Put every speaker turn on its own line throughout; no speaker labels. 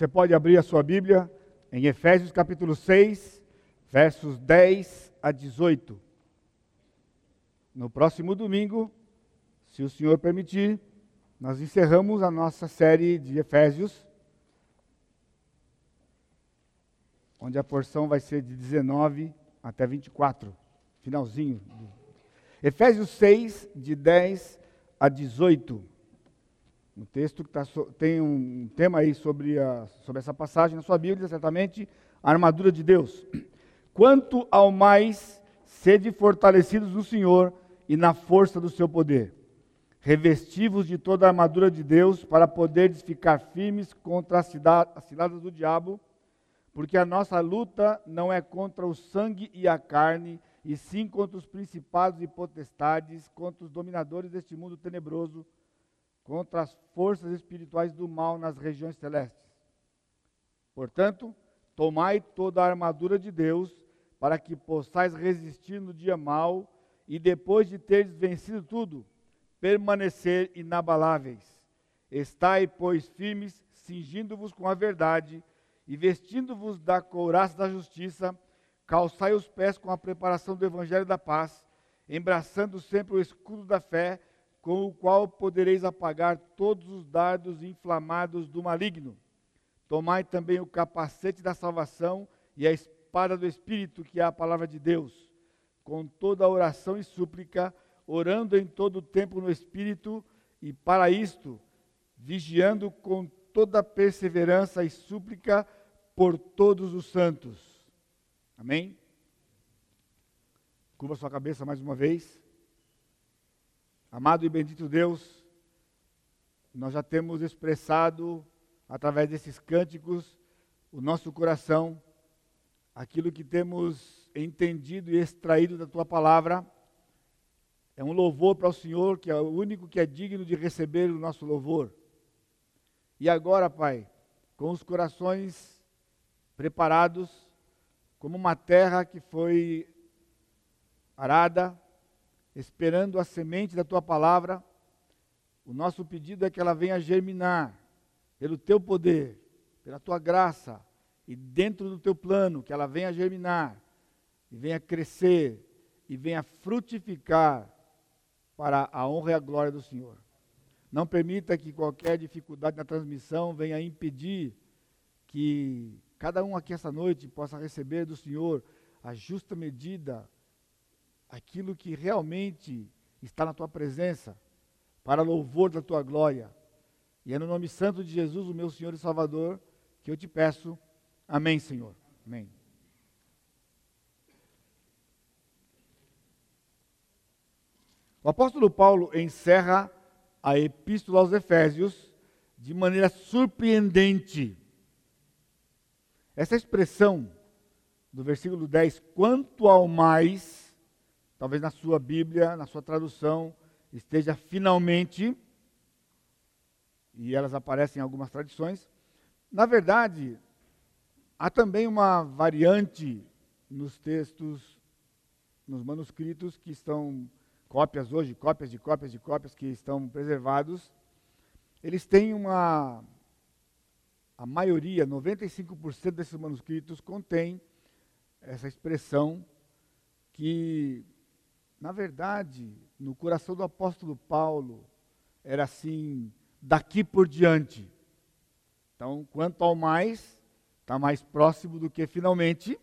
Você pode abrir a sua Bíblia em Efésios capítulo 6, versos 10 a 18. No próximo domingo, se o Senhor permitir, nós encerramos a nossa série de Efésios, onde a porção vai ser de 19 até 24, finalzinho. Efésios 6, de 10 a 18. Um texto que tá, tem um tema aí sobre, a, sobre essa passagem na sua Bíblia, certamente, a armadura de Deus. Quanto ao mais, sede fortalecidos no Senhor e na força do seu poder. Revestivos de toda a armadura de Deus para poderes ficar firmes contra as ciladas do diabo, porque a nossa luta não é contra o sangue e a carne, e sim contra os principados e potestades, contra os dominadores deste mundo tenebroso, contra as forças espirituais do mal nas regiões celestes. Portanto, tomai toda a armadura de Deus, para que possais resistir no dia mau e depois de teres vencido tudo, permanecer inabaláveis. Estai, pois, firmes, cingindo-vos com a verdade e vestindo-vos da couraça da justiça, calçai os pés com a preparação do evangelho da paz, embraçando sempre o escudo da fé, com o qual podereis apagar todos os dardos inflamados do maligno. Tomai também o capacete da salvação e a espada do Espírito, que é a palavra de Deus, com toda oração e súplica, orando em todo o tempo no Espírito, e para isto, vigiando com toda perseverança e súplica por todos os santos. Amém? Curva sua cabeça mais uma vez. Amado e bendito Deus, nós já temos expressado através desses cânticos o nosso coração, aquilo que temos entendido e extraído da tua palavra. É um louvor para o Senhor, que é o único que é digno de receber o nosso louvor. E agora, Pai, com os corações preparados, como uma terra que foi arada, esperando a semente da tua palavra. O nosso pedido é que ela venha germinar pelo teu poder, pela tua graça e dentro do teu plano, que ela venha germinar e venha crescer e venha frutificar para a honra e a glória do Senhor. Não permita que qualquer dificuldade na transmissão venha impedir que cada um aqui essa noite possa receber do Senhor a justa medida aquilo que realmente está na tua presença, para louvor da tua glória. E é no nome santo de Jesus, o meu Senhor e Salvador, que eu te peço. Amém, Senhor. Amém. O apóstolo Paulo encerra a epístola aos Efésios de maneira surpreendente. Essa expressão do versículo 10, quanto ao mais, Talvez na sua Bíblia, na sua tradução, esteja finalmente, e elas aparecem em algumas tradições. Na verdade, há também uma variante nos textos, nos manuscritos que estão cópias hoje, cópias de cópias de cópias que estão preservados. Eles têm uma a maioria, 95% desses manuscritos contém essa expressão que na verdade, no coração do apóstolo Paulo, era assim, daqui por diante. Então, quanto ao mais, está mais próximo do que finalmente,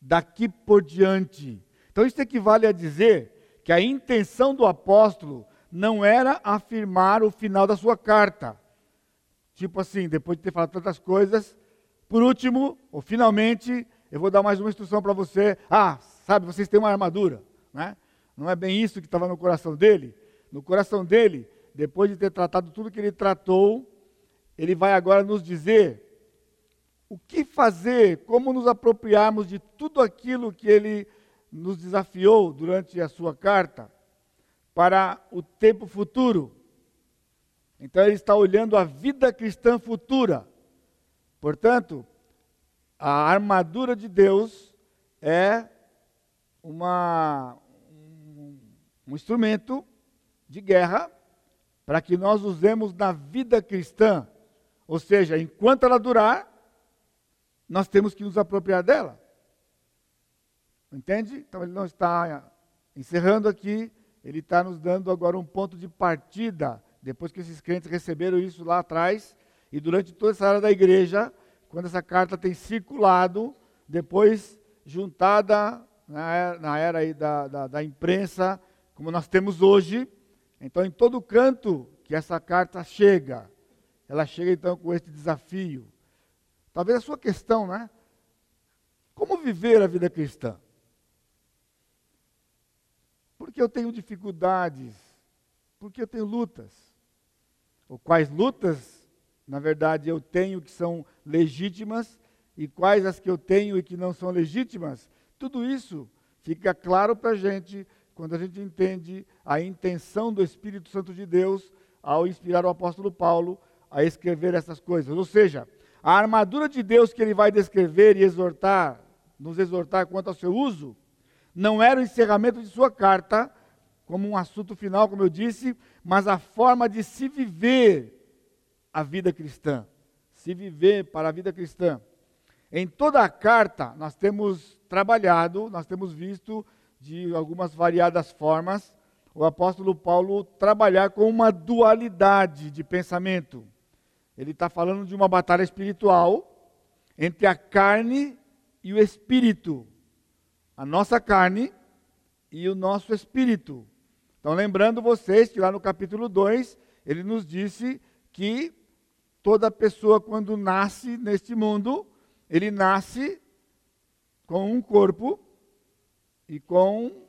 daqui por diante. Então, isso equivale a dizer que a intenção do apóstolo não era afirmar o final da sua carta. Tipo assim, depois de ter falado tantas coisas, por último, ou finalmente, eu vou dar mais uma instrução para você. Ah, sabe, vocês têm uma armadura, né? Não é bem isso que estava no coração dele? No coração dele, depois de ter tratado tudo que ele tratou, ele vai agora nos dizer o que fazer, como nos apropriarmos de tudo aquilo que ele nos desafiou durante a sua carta para o tempo futuro. Então ele está olhando a vida cristã futura. Portanto, a armadura de Deus é uma, um instrumento de guerra para que nós usemos na vida cristã, Ou seja, enquanto ela durar, nós temos que nos apropriar dela. Entende? Então ele não está encerrando aqui, ele está nos dando agora um ponto de partida, depois que esses crentes receberam isso lá atrás, e durante toda essa área da igreja, quando essa carta tem circulado, depois juntada na, na era da, da, da imprensa, como nós temos hoje, então em todo canto que essa carta chega, ela chega então com este desafio. Talvez a sua questão, né? Como viver a vida cristã? Porque eu tenho dificuldades, porque eu tenho lutas. Ou quais lutas, na verdade, eu tenho que são legítimas e quais as que eu tenho e que não são legítimas. Tudo isso fica claro para a gente quando a gente entende a intenção do Espírito Santo de Deus ao inspirar o apóstolo Paulo a escrever essas coisas. Ou seja, a armadura de Deus que ele vai descrever e exortar, nos exortar quanto ao seu uso, não era o encerramento de sua carta, como um assunto final, como eu disse, mas a forma de se viver a vida cristã. Se viver para a vida cristã. Em toda a carta, nós temos trabalhado, nós temos visto de algumas variadas formas o apóstolo Paulo trabalhar com uma dualidade de pensamento. Ele está falando de uma batalha espiritual entre a carne e o espírito a nossa carne e o nosso espírito. Então, lembrando vocês que lá no capítulo 2, ele nos disse que toda pessoa, quando nasce neste mundo, ele nasce com um corpo e com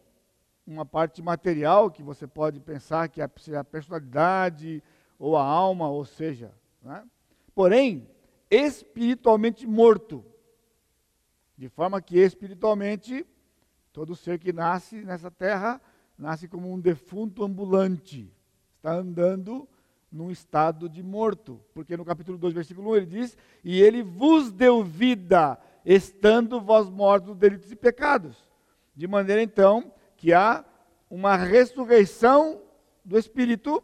uma parte material que você pode pensar que é a personalidade ou a alma, ou seja, né? porém, espiritualmente morto. De forma que espiritualmente Todo ser que nasce nessa terra nasce como um defunto ambulante, está andando num estado de morto, porque no capítulo 2, versículo 1 ele diz: E ele vos deu vida, estando vós mortos delitos e pecados. De maneira então que há uma ressurreição do espírito,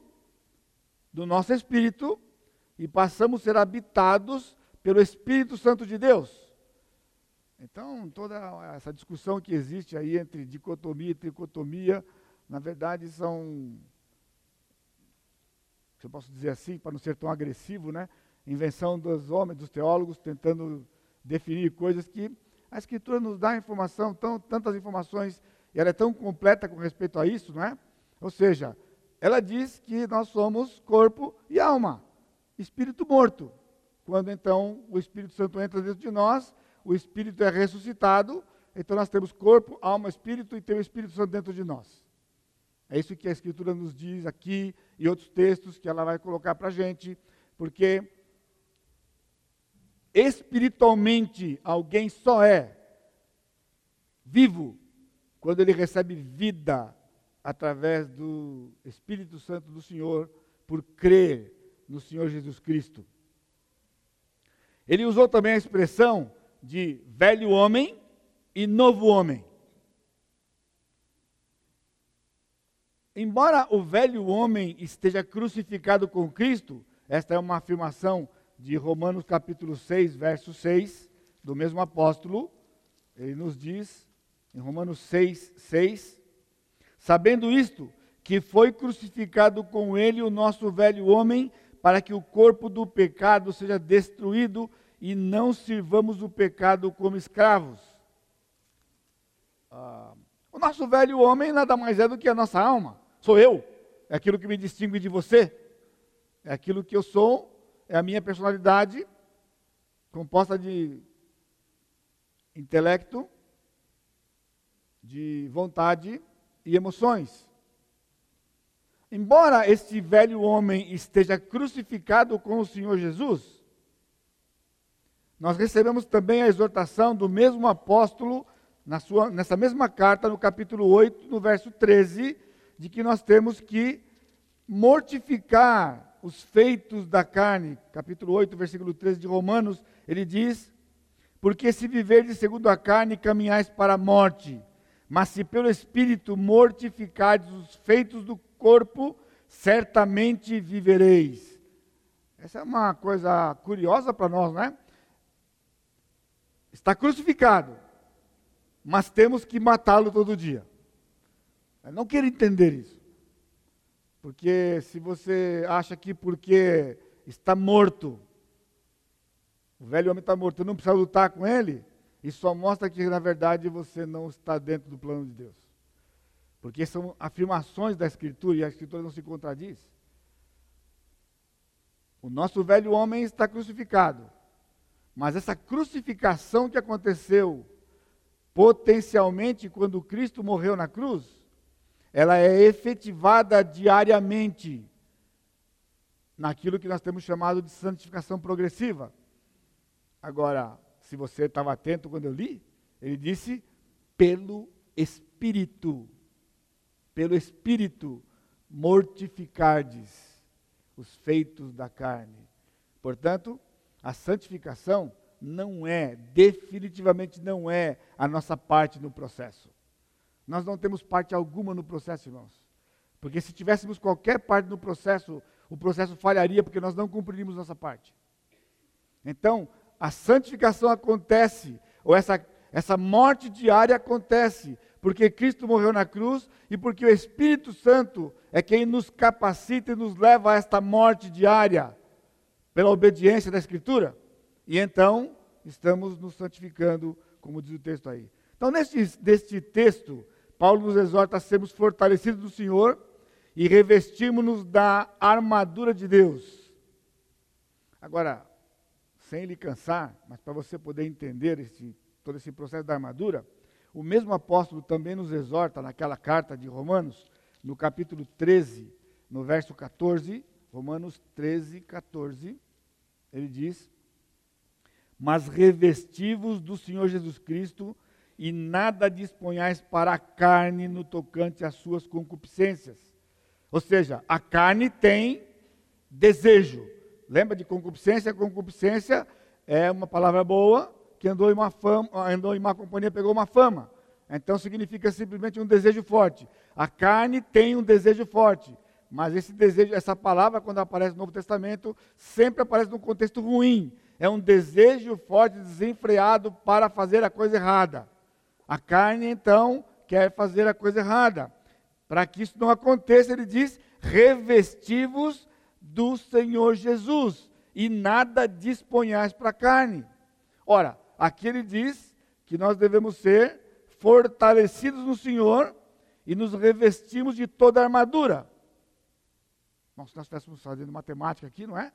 do nosso espírito, e passamos a ser habitados pelo Espírito Santo de Deus. Então, toda essa discussão que existe aí entre dicotomia e tricotomia, na verdade são, se eu posso dizer assim, para não ser tão agressivo, né? Invenção dos homens, dos teólogos, tentando definir coisas que a Escritura nos dá informação, tão, tantas informações, e ela é tão completa com respeito a isso, não é? Ou seja, ela diz que nós somos corpo e alma, espírito morto. Quando então o Espírito Santo entra dentro de nós, o Espírito é ressuscitado, então nós temos corpo, alma, espírito e tem o Espírito Santo dentro de nós. É isso que a Escritura nos diz aqui e outros textos que ela vai colocar para a gente, porque espiritualmente alguém só é vivo quando ele recebe vida através do Espírito Santo do Senhor por crer no Senhor Jesus Cristo. Ele usou também a expressão de velho homem e novo homem. Embora o velho homem esteja crucificado com Cristo, esta é uma afirmação de Romanos capítulo 6, verso 6, do mesmo apóstolo, ele nos diz, em Romanos 6, 6, sabendo isto, que foi crucificado com ele o nosso velho homem, para que o corpo do pecado seja destruído e não sirvamos o pecado como escravos. Ah, o nosso velho homem nada mais é do que a nossa alma. Sou eu. É aquilo que me distingue de você. É aquilo que eu sou. É a minha personalidade, composta de intelecto, de vontade e emoções. Embora este velho homem esteja crucificado com o Senhor Jesus, nós recebemos também a exortação do mesmo apóstolo, na sua, nessa mesma carta, no capítulo 8, no verso 13, de que nós temos que mortificar os feitos da carne. Capítulo 8, versículo 13 de Romanos, ele diz: Porque se viverdes segundo a carne, caminhais para a morte, mas se pelo Espírito mortificardes os feitos do corpo, certamente vivereis. Essa é uma coisa curiosa para nós, né? Está crucificado, mas temos que matá-lo todo dia. Eu não quero entender isso. Porque se você acha que porque está morto, o velho homem está morto, não precisa lutar com ele, isso só mostra que na verdade você não está dentro do plano de Deus. Porque são afirmações da Escritura e a Escritura não se contradiz. O nosso velho homem está crucificado. Mas essa crucificação que aconteceu potencialmente quando Cristo morreu na cruz, ela é efetivada diariamente naquilo que nós temos chamado de santificação progressiva. Agora, se você estava atento quando eu li, ele disse pelo Espírito. Pelo Espírito mortificardes os feitos da carne. Portanto, a santificação não é, definitivamente não é a nossa parte no processo. Nós não temos parte alguma no processo, irmãos. Porque se tivéssemos qualquer parte no processo, o processo falharia porque nós não cumprimos nossa parte. Então, a santificação acontece, ou essa, essa morte diária acontece, porque Cristo morreu na cruz e porque o Espírito Santo é quem nos capacita e nos leva a esta morte diária, pela obediência da Escritura. E então, estamos nos santificando, como diz o texto aí. Então, neste, neste texto, Paulo nos exorta a sermos fortalecidos do Senhor e revestirmos-nos da armadura de Deus. Agora, sem lhe cansar, mas para você poder entender esse, todo esse processo da armadura, o mesmo apóstolo também nos exorta naquela carta de Romanos, no capítulo 13, no verso 14, Romanos 13, 14, ele diz: Mas revestivos do Senhor Jesus Cristo e nada disponhais para a carne no tocante às suas concupiscências. Ou seja, a carne tem desejo. Lembra de concupiscência? Concupiscência é uma palavra boa, que andou em, uma fama, andou em má companhia pegou uma fama. Então significa simplesmente um desejo forte. A carne tem um desejo forte, mas esse desejo, essa palavra, quando aparece no Novo Testamento, sempre aparece num contexto ruim. É um desejo forte, desenfreado para fazer a coisa errada. A carne, então, quer fazer a coisa errada. Para que isso não aconteça, ele diz: revestivos do Senhor Jesus, e nada disponhais para a carne. Ora, Aqui ele diz que nós devemos ser fortalecidos no Senhor e nos revestimos de toda a armadura. Bom, se nós estivéssemos fazendo matemática aqui, não é?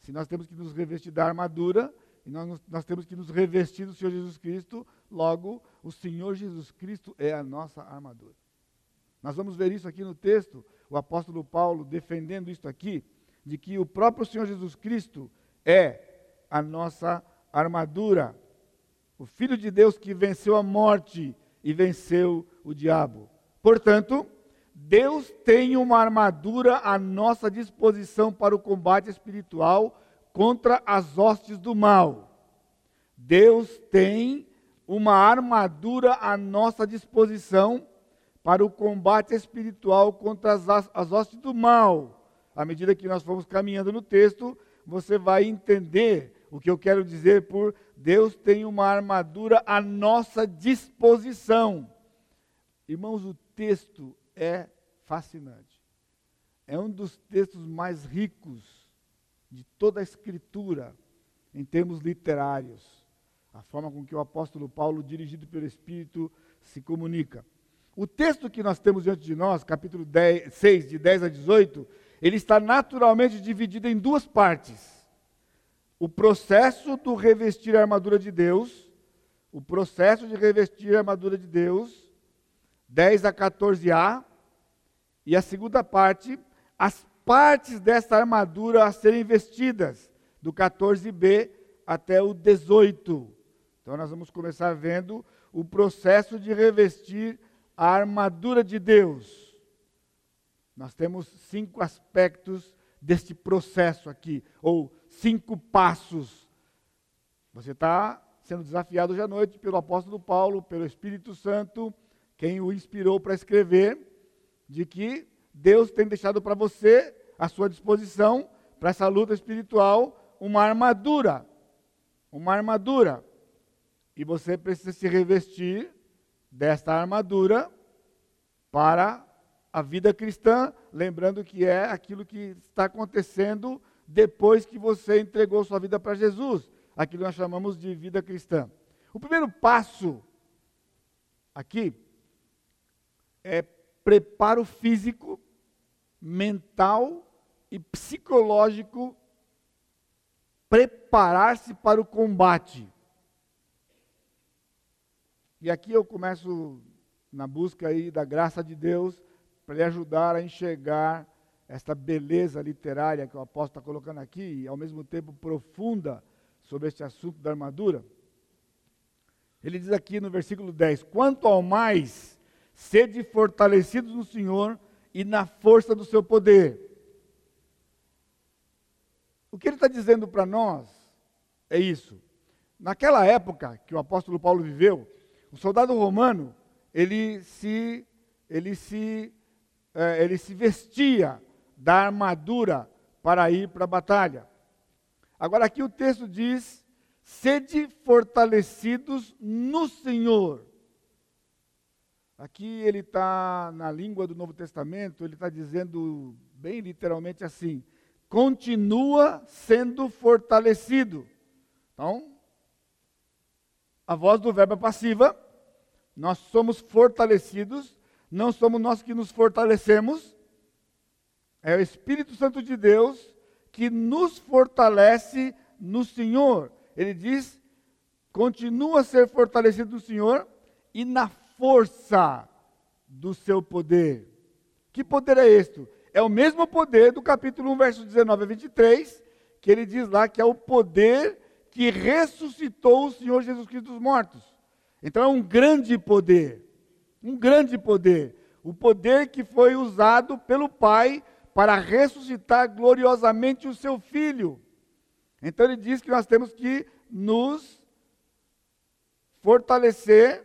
Se nós temos que nos revestir da armadura, e nós, nós temos que nos revestir do Senhor Jesus Cristo, logo, o Senhor Jesus Cristo é a nossa armadura. Nós vamos ver isso aqui no texto, o apóstolo Paulo defendendo isso aqui, de que o próprio Senhor Jesus Cristo é a nossa armadura o Filho de Deus que venceu a morte e venceu o diabo. Portanto, Deus tem uma armadura à nossa disposição para o combate espiritual contra as hostes do mal. Deus tem uma armadura à nossa disposição para o combate espiritual contra as, as hostes do mal. À medida que nós formos caminhando no texto, você vai entender o que eu quero dizer por Deus tem uma armadura à nossa disposição. Irmãos, o texto é fascinante. É um dos textos mais ricos de toda a Escritura, em termos literários. A forma com que o apóstolo Paulo, dirigido pelo Espírito, se comunica. O texto que nós temos diante de nós, capítulo 10, 6, de 10 a 18, ele está naturalmente dividido em duas partes o processo do revestir a armadura de Deus, o processo de revestir a armadura de Deus, 10 a 14a, e a segunda parte, as partes dessa armadura a serem vestidas, do 14b até o 18. Então nós vamos começar vendo o processo de revestir a armadura de Deus. Nós temos cinco aspectos deste processo aqui, ou cinco passos. Você está sendo desafiado hoje à noite pelo apóstolo Paulo, pelo Espírito Santo, quem o inspirou para escrever, de que Deus tem deixado para você à sua disposição para essa luta espiritual uma armadura. Uma armadura. E você precisa se revestir desta armadura para a vida cristã, lembrando que é aquilo que está acontecendo depois que você entregou sua vida para Jesus, aquilo que nós chamamos de vida cristã. O primeiro passo aqui é preparo físico, mental e psicológico, preparar-se para o combate. E aqui eu começo na busca aí da graça de Deus para lhe ajudar a enxergar esta beleza literária que o apóstolo está colocando aqui, e ao mesmo tempo profunda sobre este assunto da armadura. Ele diz aqui no versículo 10: Quanto ao mais, sede fortalecidos no Senhor e na força do seu poder. O que ele está dizendo para nós é isso. Naquela época que o apóstolo Paulo viveu, o soldado romano, ele se, ele se, é, ele se vestia da armadura para ir para a batalha. Agora aqui o texto diz: sede fortalecidos no Senhor. Aqui ele está, na língua do Novo Testamento, ele está dizendo bem literalmente assim: continua sendo fortalecido. Então, a voz do verbo é passiva, nós somos fortalecidos, não somos nós que nos fortalecemos, é o Espírito Santo de Deus que nos fortalece no Senhor. Ele diz: continua a ser fortalecido no Senhor e na força do seu poder. Que poder é este? É o mesmo poder do capítulo 1, versos 19 a 23, que ele diz lá que é o poder que ressuscitou o Senhor Jesus Cristo dos mortos. Então é um grande poder, um grande poder. O poder que foi usado pelo Pai para ressuscitar gloriosamente o seu Filho. Então ele diz que nós temos que nos fortalecer,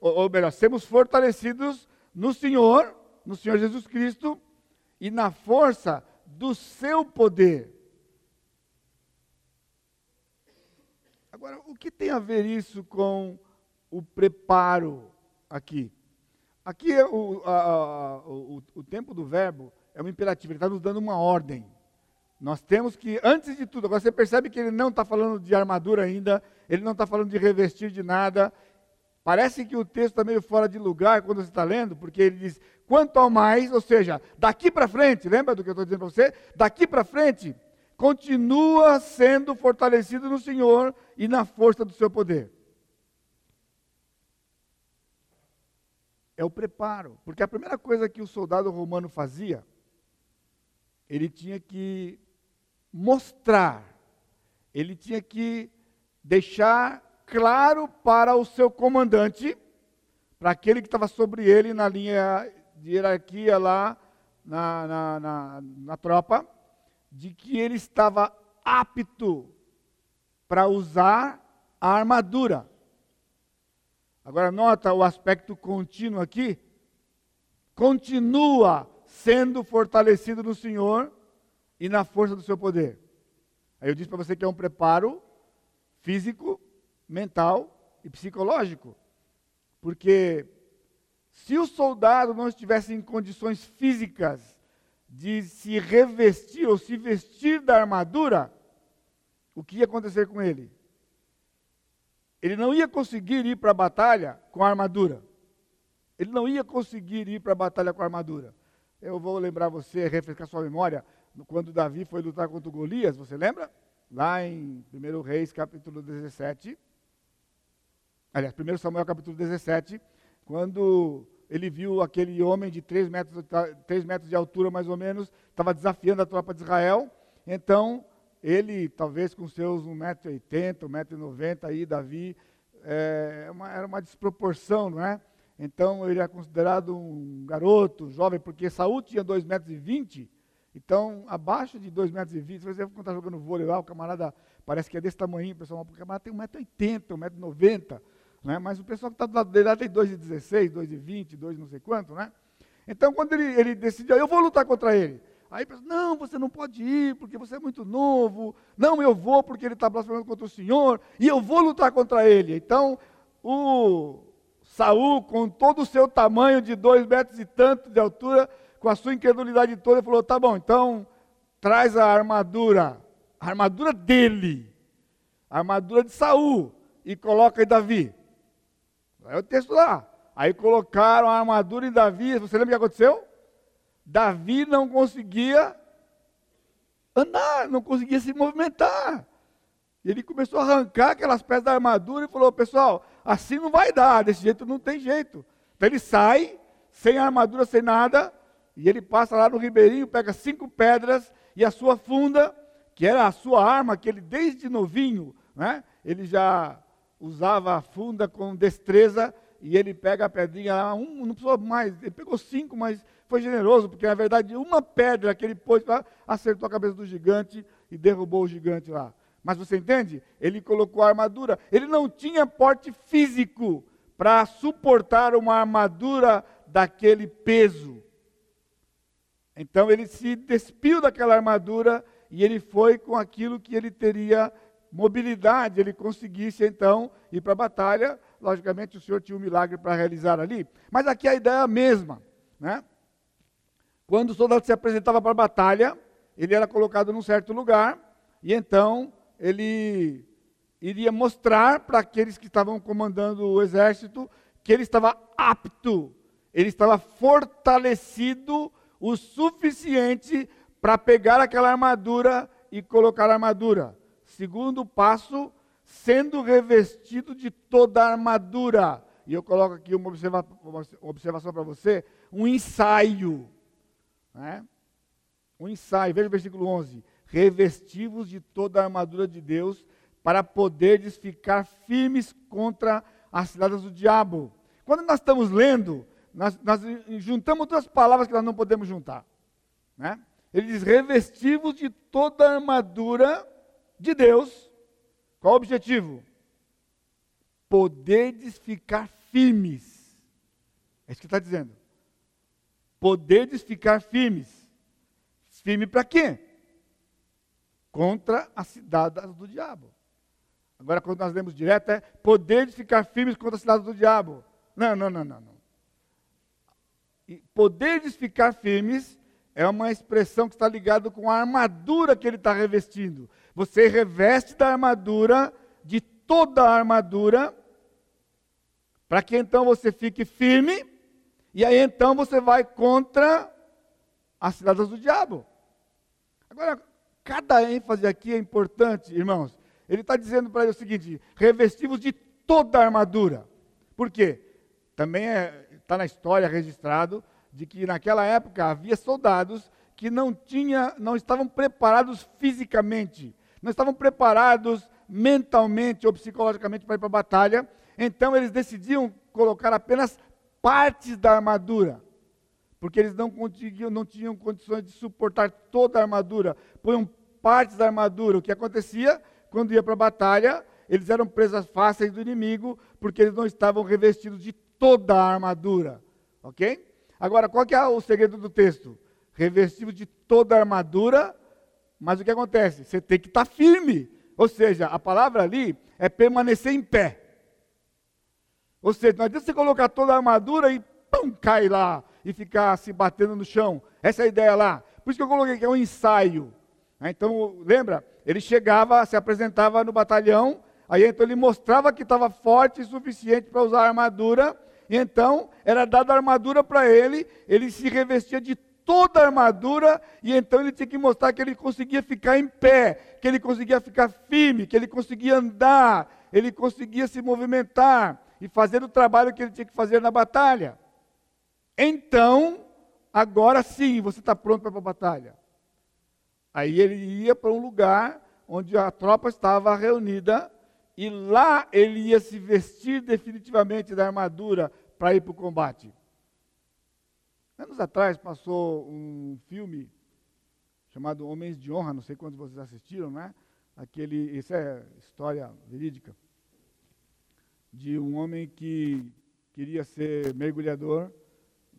ou, ou melhor, sermos fortalecidos no Senhor, no Senhor Jesus Cristo, e na força do seu poder. Agora, o que tem a ver isso com o preparo aqui? Aqui é o, a, a, o, o tempo do verbo é um imperativo, ele está nos dando uma ordem. Nós temos que, antes de tudo, agora você percebe que ele não está falando de armadura ainda, ele não está falando de revestir de nada. Parece que o texto está meio fora de lugar quando você está lendo, porque ele diz: quanto ao mais, ou seja, daqui para frente, lembra do que eu estou dizendo para você? Daqui para frente, continua sendo fortalecido no Senhor e na força do seu poder. É o preparo, porque a primeira coisa que o soldado romano fazia, ele tinha que mostrar, ele tinha que deixar claro para o seu comandante, para aquele que estava sobre ele na linha de hierarquia lá na, na, na, na tropa, de que ele estava apto para usar a armadura. Agora, nota o aspecto contínuo aqui. Continua sendo fortalecido no Senhor e na força do seu poder. Aí eu disse para você que é um preparo físico, mental e psicológico. Porque se o soldado não estivesse em condições físicas de se revestir ou se vestir da armadura, o que ia acontecer com ele? Ele não ia conseguir ir para a batalha com a armadura. Ele não ia conseguir ir para a batalha com a armadura. Eu vou lembrar você, refrescar sua memória, quando Davi foi lutar contra Golias, você lembra? Lá em 1 Reis, capítulo 17. Aliás, 1 Samuel, capítulo 17, quando ele viu aquele homem de 3 metros, 3 metros de altura, mais ou menos, estava desafiando a tropa de Israel. Então, ele, talvez com seus 1,80m, 1,90m, aí, Davi, é, uma, era uma desproporção, não é? Então, ele era considerado um garoto, jovem, porque Saul tinha 2,20m, então, abaixo de 2,20m, se você for estar jogando vôlei lá, o camarada parece que é desse tamanho, pessoal, o camarada tem 1,80m, 1,90m, né? Mas o pessoal que está do lado dele lá tem 2,16, 2,20, 2 não sei quanto, né? Então, quando ele, ele decidiu, eu vou lutar contra ele. Aí pensa, não, você não pode ir porque você é muito novo. Não, eu vou porque ele está blasfemando contra o Senhor e eu vou lutar contra ele. Então, o Saul, com todo o seu tamanho de dois metros e tanto de altura, com a sua incredulidade toda, falou: tá bom, então traz a armadura, a armadura dele, a armadura de Saul, e coloca em Davi. Aí o texto lá. Aí colocaram a armadura em Davi. Você lembra o que aconteceu? Davi não conseguia andar, não conseguia se movimentar. Ele começou a arrancar aquelas peças da armadura e falou: Pessoal, assim não vai dar, desse jeito não tem jeito. Então ele sai, sem armadura, sem nada, e ele passa lá no ribeirinho, pega cinco pedras e a sua funda, que era a sua arma, que ele desde novinho, né, ele já usava a funda com destreza, e ele pega a pedrinha lá, um, não precisou mais, ele pegou cinco, mas foi generoso, porque na verdade uma pedra que ele pôs lá acertou a cabeça do gigante e derrubou o gigante lá. Mas você entende? Ele colocou a armadura. Ele não tinha porte físico para suportar uma armadura daquele peso. Então ele se despiu daquela armadura e ele foi com aquilo que ele teria mobilidade, ele conseguisse então ir para a batalha. Logicamente o Senhor tinha um milagre para realizar ali. Mas aqui a ideia é a mesma. Né? Quando o soldado se apresentava para a batalha, ele era colocado num certo lugar e então ele iria mostrar para aqueles que estavam comandando o exército que ele estava apto, ele estava fortalecido o suficiente para pegar aquela armadura e colocar a armadura. Segundo passo, sendo revestido de toda a armadura. E eu coloco aqui uma, observa uma observação para você, um ensaio. Né? Um ensaio, veja o versículo 11 revestivos de toda a armadura de Deus, para poderes ficar firmes contra as ciladas do diabo. Quando nós estamos lendo, nós, nós, juntamos duas palavras que nós não podemos juntar. Né? Ele diz: revestivos de toda a armadura de Deus. Qual o objetivo? Poderes ficar firmes. É isso que está dizendo. Poderes ficar firmes. Firme para quê? contra as cidades do diabo. Agora, quando nós lemos direto, é poder de ficar firmes contra as cidades do diabo. Não, não, não, não. não. Poder de ficar firmes é uma expressão que está ligada com a armadura que ele está revestindo. Você reveste da armadura, de toda a armadura, para que então você fique firme, e aí então você vai contra as cidades do diabo. Agora, cada ênfase aqui é importante, irmãos. Ele está dizendo para ele o seguinte: revestivos de toda a armadura. Por quê? Também está é, na história registrado de que naquela época havia soldados que não, tinha, não estavam preparados fisicamente, não estavam preparados mentalmente ou psicologicamente para ir para a batalha. Então eles decidiam colocar apenas partes da armadura porque eles não conseguiam, não tinham condições de suportar toda a armadura, põem partes da armadura. O que acontecia? Quando ia para a batalha, eles eram presas fáceis do inimigo, porque eles não estavam revestidos de toda a armadura. Ok? Agora, qual que é o segredo do texto? Revestido de toda a armadura, mas o que acontece? Você tem que estar tá firme. Ou seja, a palavra ali é permanecer em pé. Ou seja, não adianta você colocar toda a armadura e pum, cai lá e ficar se batendo no chão. Essa é a ideia lá. Por isso que eu coloquei que é um ensaio. Né? Então, lembra? Ele chegava, se apresentava no batalhão, aí então ele mostrava que estava forte o suficiente para usar a armadura, e então era dada a armadura para ele, ele se revestia de toda a armadura, e então ele tinha que mostrar que ele conseguia ficar em pé, que ele conseguia ficar firme, que ele conseguia andar, ele conseguia se movimentar e fazer o trabalho que ele tinha que fazer na batalha. Então, agora sim, você está pronto para a batalha. Aí ele ia para um lugar onde a tropa estava reunida e lá ele ia se vestir definitivamente da armadura para ir para o combate. Anos atrás passou um filme chamado Homens de Honra, não sei quantos vocês assistiram, né? Aquele, isso é história verídica, de um homem que queria ser mergulhador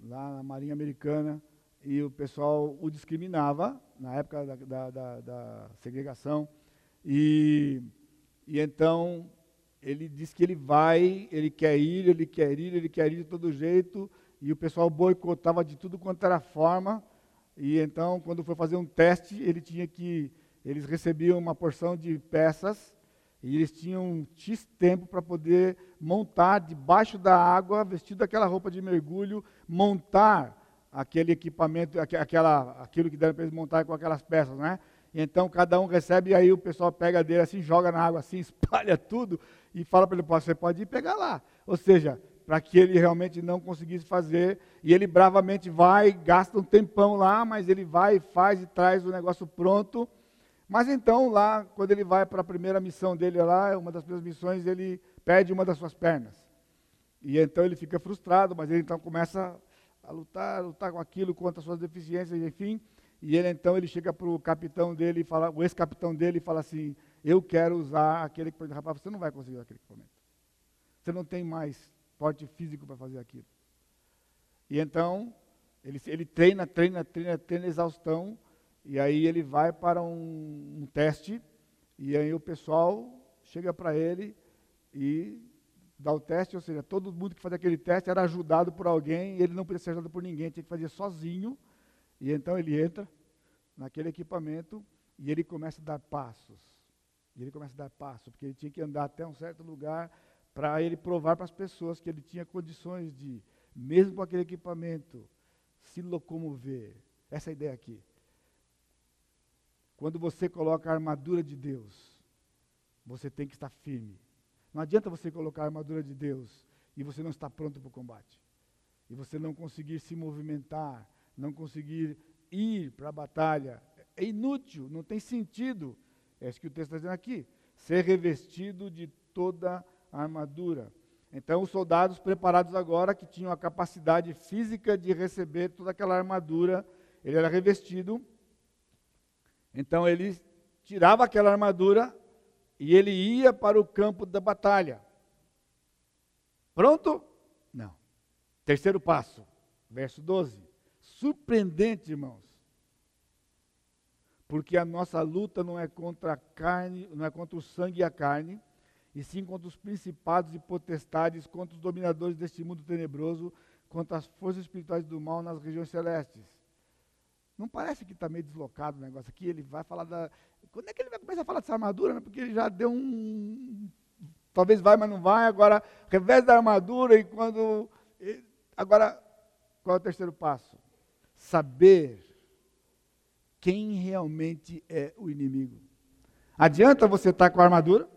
lá na Marinha Americana, e o pessoal o discriminava, na época da, da, da, da segregação, e, e então ele diz que ele vai, ele quer ir, ele quer ir, ele quer ir de todo jeito, e o pessoal boicotava de tudo quanto era forma, e então, quando foi fazer um teste, ele tinha que, eles recebiam uma porção de peças, e eles tinham X tempo para poder montar debaixo da água, vestido daquela roupa de mergulho, montar aquele equipamento, aquela, aquilo que deram para eles montar com aquelas peças, né? E então cada um recebe e aí o pessoal pega dele assim, joga na água assim, espalha tudo e fala para ele, você pode ir pegar lá. Ou seja, para que ele realmente não conseguisse fazer, e ele bravamente vai, gasta um tempão lá, mas ele vai, faz e traz o negócio pronto. Mas então lá, quando ele vai para a primeira missão dele lá, uma das primeiras missões, ele perde uma das suas pernas. E então ele fica frustrado, mas ele então começa a lutar, lutar com aquilo, contra as suas deficiências, enfim. E ele então ele chega para o capitão dele, fala, o ex-capitão dele, e fala assim: Eu quero usar aquele equipamento. Rapaz, você não vai conseguir aquele equipamento. Você não tem mais porte físico para fazer aquilo. E então ele, ele treina, treina, treina, treina exaustão. E aí ele vai para um, um teste. E aí o pessoal chega para ele e dá o teste, ou seja, todo mundo que fazia aquele teste era ajudado por alguém, ele não podia ser ajudado por ninguém, tinha que fazer sozinho. E então ele entra naquele equipamento e ele começa a dar passos. E ele começa a dar passos, porque ele tinha que andar até um certo lugar para ele provar para as pessoas que ele tinha condições de, mesmo com aquele equipamento, se locomover. Essa é a ideia aqui. Quando você coloca a armadura de Deus, você tem que estar firme. Não adianta você colocar a armadura de Deus e você não estar pronto para o combate. E você não conseguir se movimentar, não conseguir ir para a batalha. É inútil, não tem sentido. É isso que o texto está dizendo aqui. Ser revestido de toda a armadura. Então, os soldados preparados agora, que tinham a capacidade física de receber toda aquela armadura, ele era revestido. Então, ele tirava aquela armadura e ele ia para o campo da batalha. Pronto? Não. Terceiro passo, verso 12. Surpreendente, irmãos. Porque a nossa luta não é contra a carne, não é contra o sangue e a carne, e sim contra os principados e potestades, contra os dominadores deste mundo tenebroso, contra as forças espirituais do mal nas regiões celestes. Não parece que está meio deslocado o negócio aqui? Ele vai falar da. Quando é que ele vai começar a falar dessa armadura? Né? Porque ele já deu um. Talvez vai, mas não vai. Agora, revés da armadura e quando. Agora, qual é o terceiro passo? Saber quem realmente é o inimigo. Adianta você estar tá com a armadura,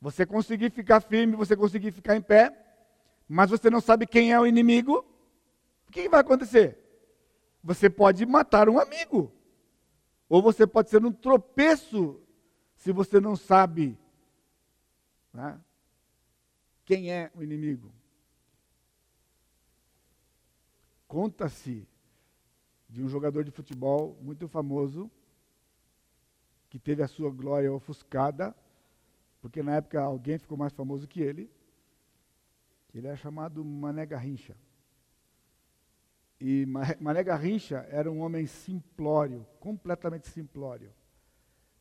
você conseguir ficar firme, você conseguir ficar em pé, mas você não sabe quem é o inimigo, o que vai acontecer? Você pode matar um amigo. Ou você pode ser um tropeço se você não sabe né, quem é o inimigo. Conta-se de um jogador de futebol muito famoso que teve a sua glória ofuscada, porque na época alguém ficou mais famoso que ele. Ele era chamado Mané Garrincha. E Mané Garrincha era um homem simplório, completamente simplório.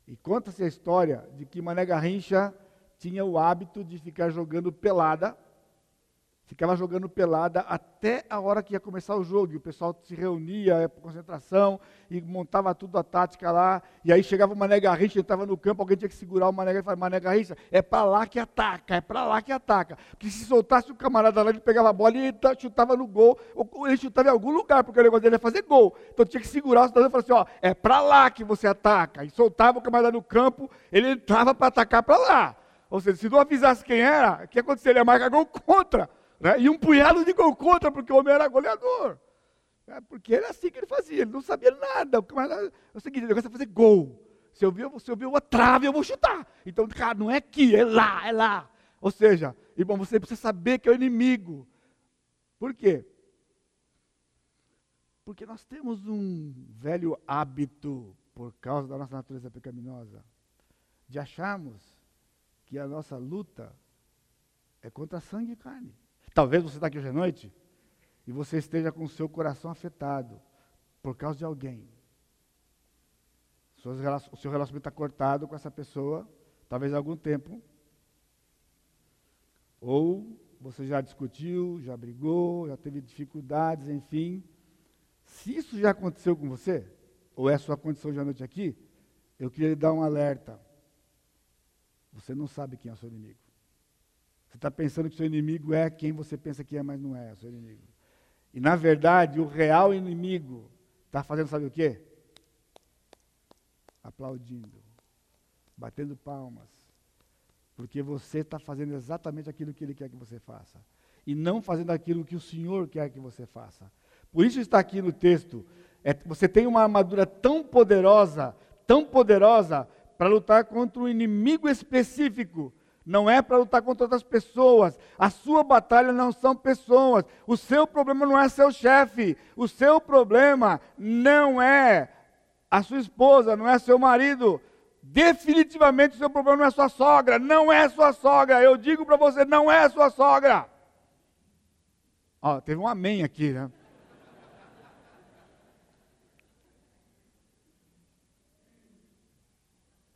E conta-se a história de que Mané Garrincha tinha o hábito de ficar jogando pelada ficava jogando pelada até a hora que ia começar o jogo. E o pessoal se reunia, ia para concentração e montava tudo a tática lá. E aí chegava Mané Garrincha, estava no campo, alguém tinha que segurar o Mané e falava, Mané Garrincha, é para lá que ataca, é para lá que ataca. Porque se soltasse o camarada lá, ele pegava a bola e chutava no gol, ou ele chutava em algum lugar, porque o negócio dele ia fazer gol. Então tinha que segurar o cidadão e falar assim, ó, é para lá que você ataca. E soltava o camarada no campo, ele entrava para atacar para lá. Ou seja, se não avisasse quem era, o que aconteceria? Ele ia marcar gol contra. Né? E um punhado de gol contra, porque o homem era goleador. É, porque era assim que ele fazia, ele não sabia nada. Mas é o seguinte, o negócio é fazer gol. Se eu ver, se eu ver uma trave, eu vou chutar. Então, cara, não é aqui, é lá, é lá. Ou seja, irmão, você precisa saber que é o inimigo. Por quê? Porque nós temos um velho hábito, por causa da nossa natureza pecaminosa, de acharmos que a nossa luta é contra sangue e carne. Talvez você está aqui hoje à noite e você esteja com o seu coração afetado, por causa de alguém. O seu relacionamento está cortado com essa pessoa, talvez há algum tempo. Ou você já discutiu, já brigou, já teve dificuldades, enfim. Se isso já aconteceu com você, ou é a sua condição de noite aqui, eu queria lhe dar um alerta. Você não sabe quem é o seu inimigo. Você está pensando que seu inimigo é quem você pensa que é, mas não é seu inimigo. E na verdade, o real inimigo está fazendo sabe o quê? Aplaudindo, batendo palmas. Porque você está fazendo exatamente aquilo que ele quer que você faça. E não fazendo aquilo que o Senhor quer que você faça. Por isso está aqui no texto. É, você tem uma armadura tão poderosa, tão poderosa, para lutar contra um inimigo específico não é para lutar contra outras pessoas. A sua batalha não são pessoas. O seu problema não é seu chefe. O seu problema não é a sua esposa, não é seu marido. Definitivamente o seu problema não é sua sogra. Não é sua sogra. Eu digo para você, não é sua sogra. Ó, teve um amém aqui, né?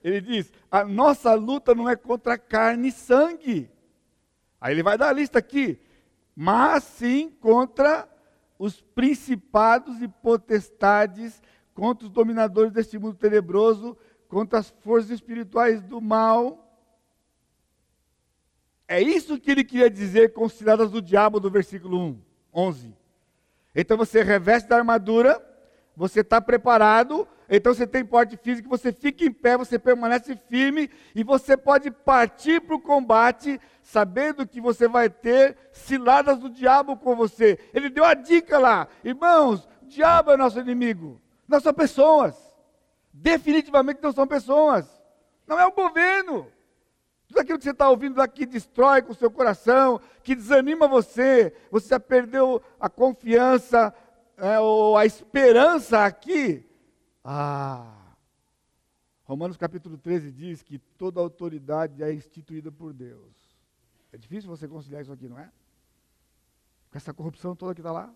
Ele diz: a nossa luta não é contra carne e sangue. Aí ele vai dar a lista aqui. Mas sim contra os principados e potestades, contra os dominadores deste mundo tenebroso, contra as forças espirituais do mal. É isso que ele queria dizer com ciladas do diabo do versículo 1, 11. Então você reveste da armadura, você está preparado, então você tem porte físico, você fica em pé, você permanece firme e você pode partir para o combate, sabendo que você vai ter ciladas do diabo com você. Ele deu a dica lá, irmãos: o diabo é nosso inimigo, não são pessoas. Definitivamente não são pessoas, não é o governo. Tudo aquilo que você está ouvindo daqui destrói com o seu coração, que desanima você, você já perdeu a confiança é, ou a esperança aqui ah! Romanos capítulo 13 diz que toda autoridade é instituída por Deus. É difícil você conciliar isso aqui, não é? Com essa corrupção toda que está lá?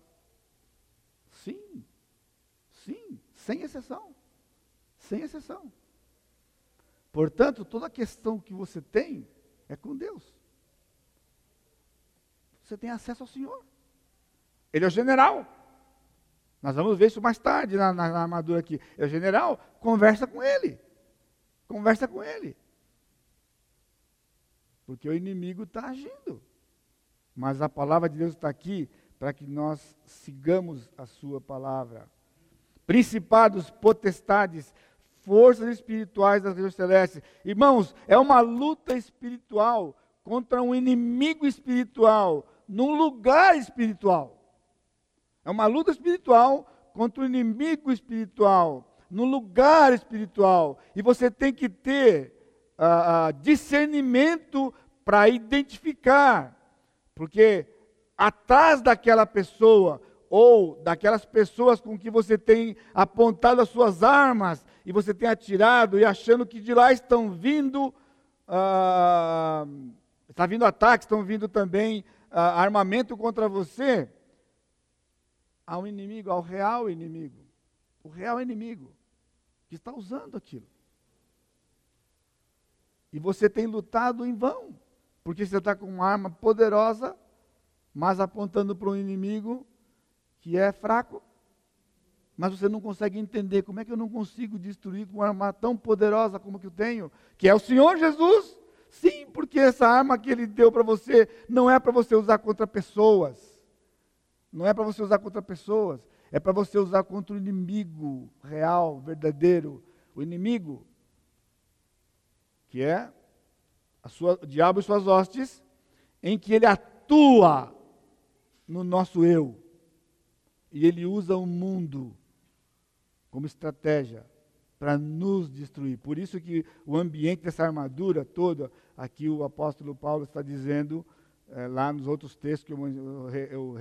Sim. Sim. Sem exceção. Sem exceção. Portanto, toda questão que você tem é com Deus. Você tem acesso ao Senhor. Ele é o general. Nós vamos ver isso mais tarde na, na, na armadura aqui. É o general, conversa com ele. Conversa com ele. Porque o inimigo está agindo. Mas a palavra de Deus está aqui para que nós sigamos a sua palavra. Principados, potestades, forças espirituais das regiões celestes. Irmãos, é uma luta espiritual contra um inimigo espiritual, num lugar espiritual. É uma luta espiritual contra o inimigo espiritual, no lugar espiritual. E você tem que ter uh, uh, discernimento para identificar, porque atrás daquela pessoa ou daquelas pessoas com que você tem apontado as suas armas e você tem atirado e achando que de lá estão vindo, uh, está vindo ataques, estão vindo também armamento contra você ao inimigo, ao real inimigo. O real inimigo que está usando aquilo. E você tem lutado em vão, porque você está com uma arma poderosa, mas apontando para um inimigo que é fraco. Mas você não consegue entender como é que eu não consigo destruir com uma arma tão poderosa como que eu tenho, que é o Senhor Jesus. Sim, porque essa arma que ele deu para você não é para você usar contra pessoas. Não é para você usar contra pessoas, é para você usar contra o inimigo real, verdadeiro. O inimigo, que é sua, o diabo e suas hostes, em que ele atua no nosso eu. E ele usa o mundo como estratégia para nos destruir. Por isso que o ambiente dessa armadura toda, aqui o apóstolo Paulo está dizendo, é, lá nos outros textos que eu, eu,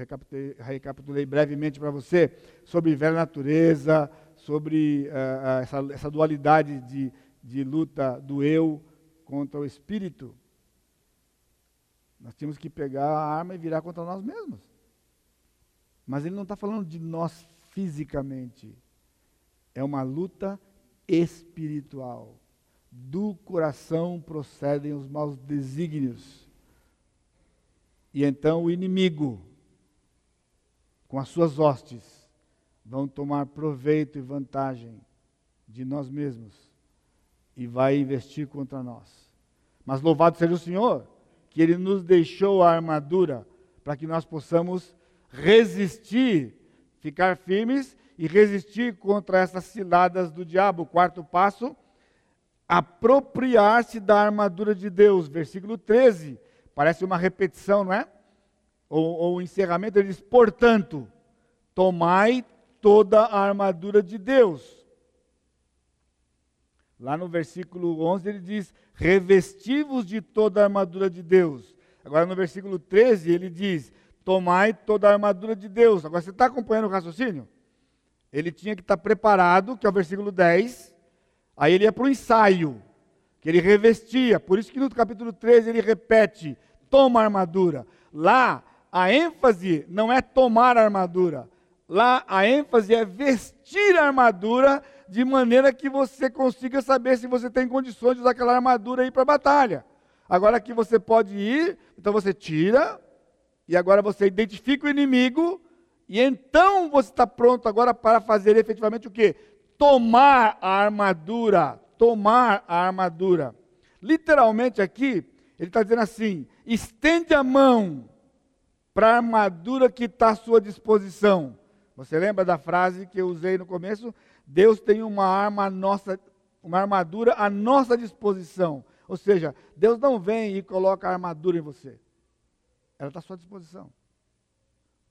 recapitulei, brevemente para você, sobre velha natureza, sobre uh, essa, essa, dualidade de, de luta do eu contra o espírito. Nós tínhamos que pegar a arma e virar contra nós mesmos. Mas ele não está falando de nós fisicamente. É uma luta espiritual. Do coração procedem os maus desígnios. E então o inimigo, com as suas hostes, vão tomar proveito e vantagem de nós mesmos e vai investir contra nós. Mas louvado seja o Senhor, que Ele nos deixou a armadura para que nós possamos resistir, ficar firmes e resistir contra essas ciladas do diabo. Quarto passo, apropriar-se da armadura de Deus. Versículo 13, parece uma repetição, não é? Ou, ou o encerramento, ele diz: portanto, tomai toda a armadura de Deus. Lá no versículo 11 ele diz: revestivos de toda a armadura de Deus. Agora no versículo 13 ele diz: tomai toda a armadura de Deus. Agora você está acompanhando o raciocínio? Ele tinha que estar preparado, que é o versículo 10. Aí ele ia para o ensaio, que ele revestia. Por isso que no capítulo 13 ele repete: toma a armadura. Lá a ênfase não é tomar a armadura. Lá a ênfase é vestir a armadura de maneira que você consiga saber se você tem condições de usar aquela armadura aí para a batalha. Agora que você pode ir, então você tira, e agora você identifica o inimigo, e então você está pronto agora para fazer efetivamente o que? Tomar a armadura. Tomar a armadura. Literalmente aqui, ele está dizendo assim: estende a mão para a armadura que está à sua disposição. Você lembra da frase que eu usei no começo? Deus tem uma arma nossa, uma armadura à nossa disposição. Ou seja, Deus não vem e coloca a armadura em você. Ela está à sua disposição.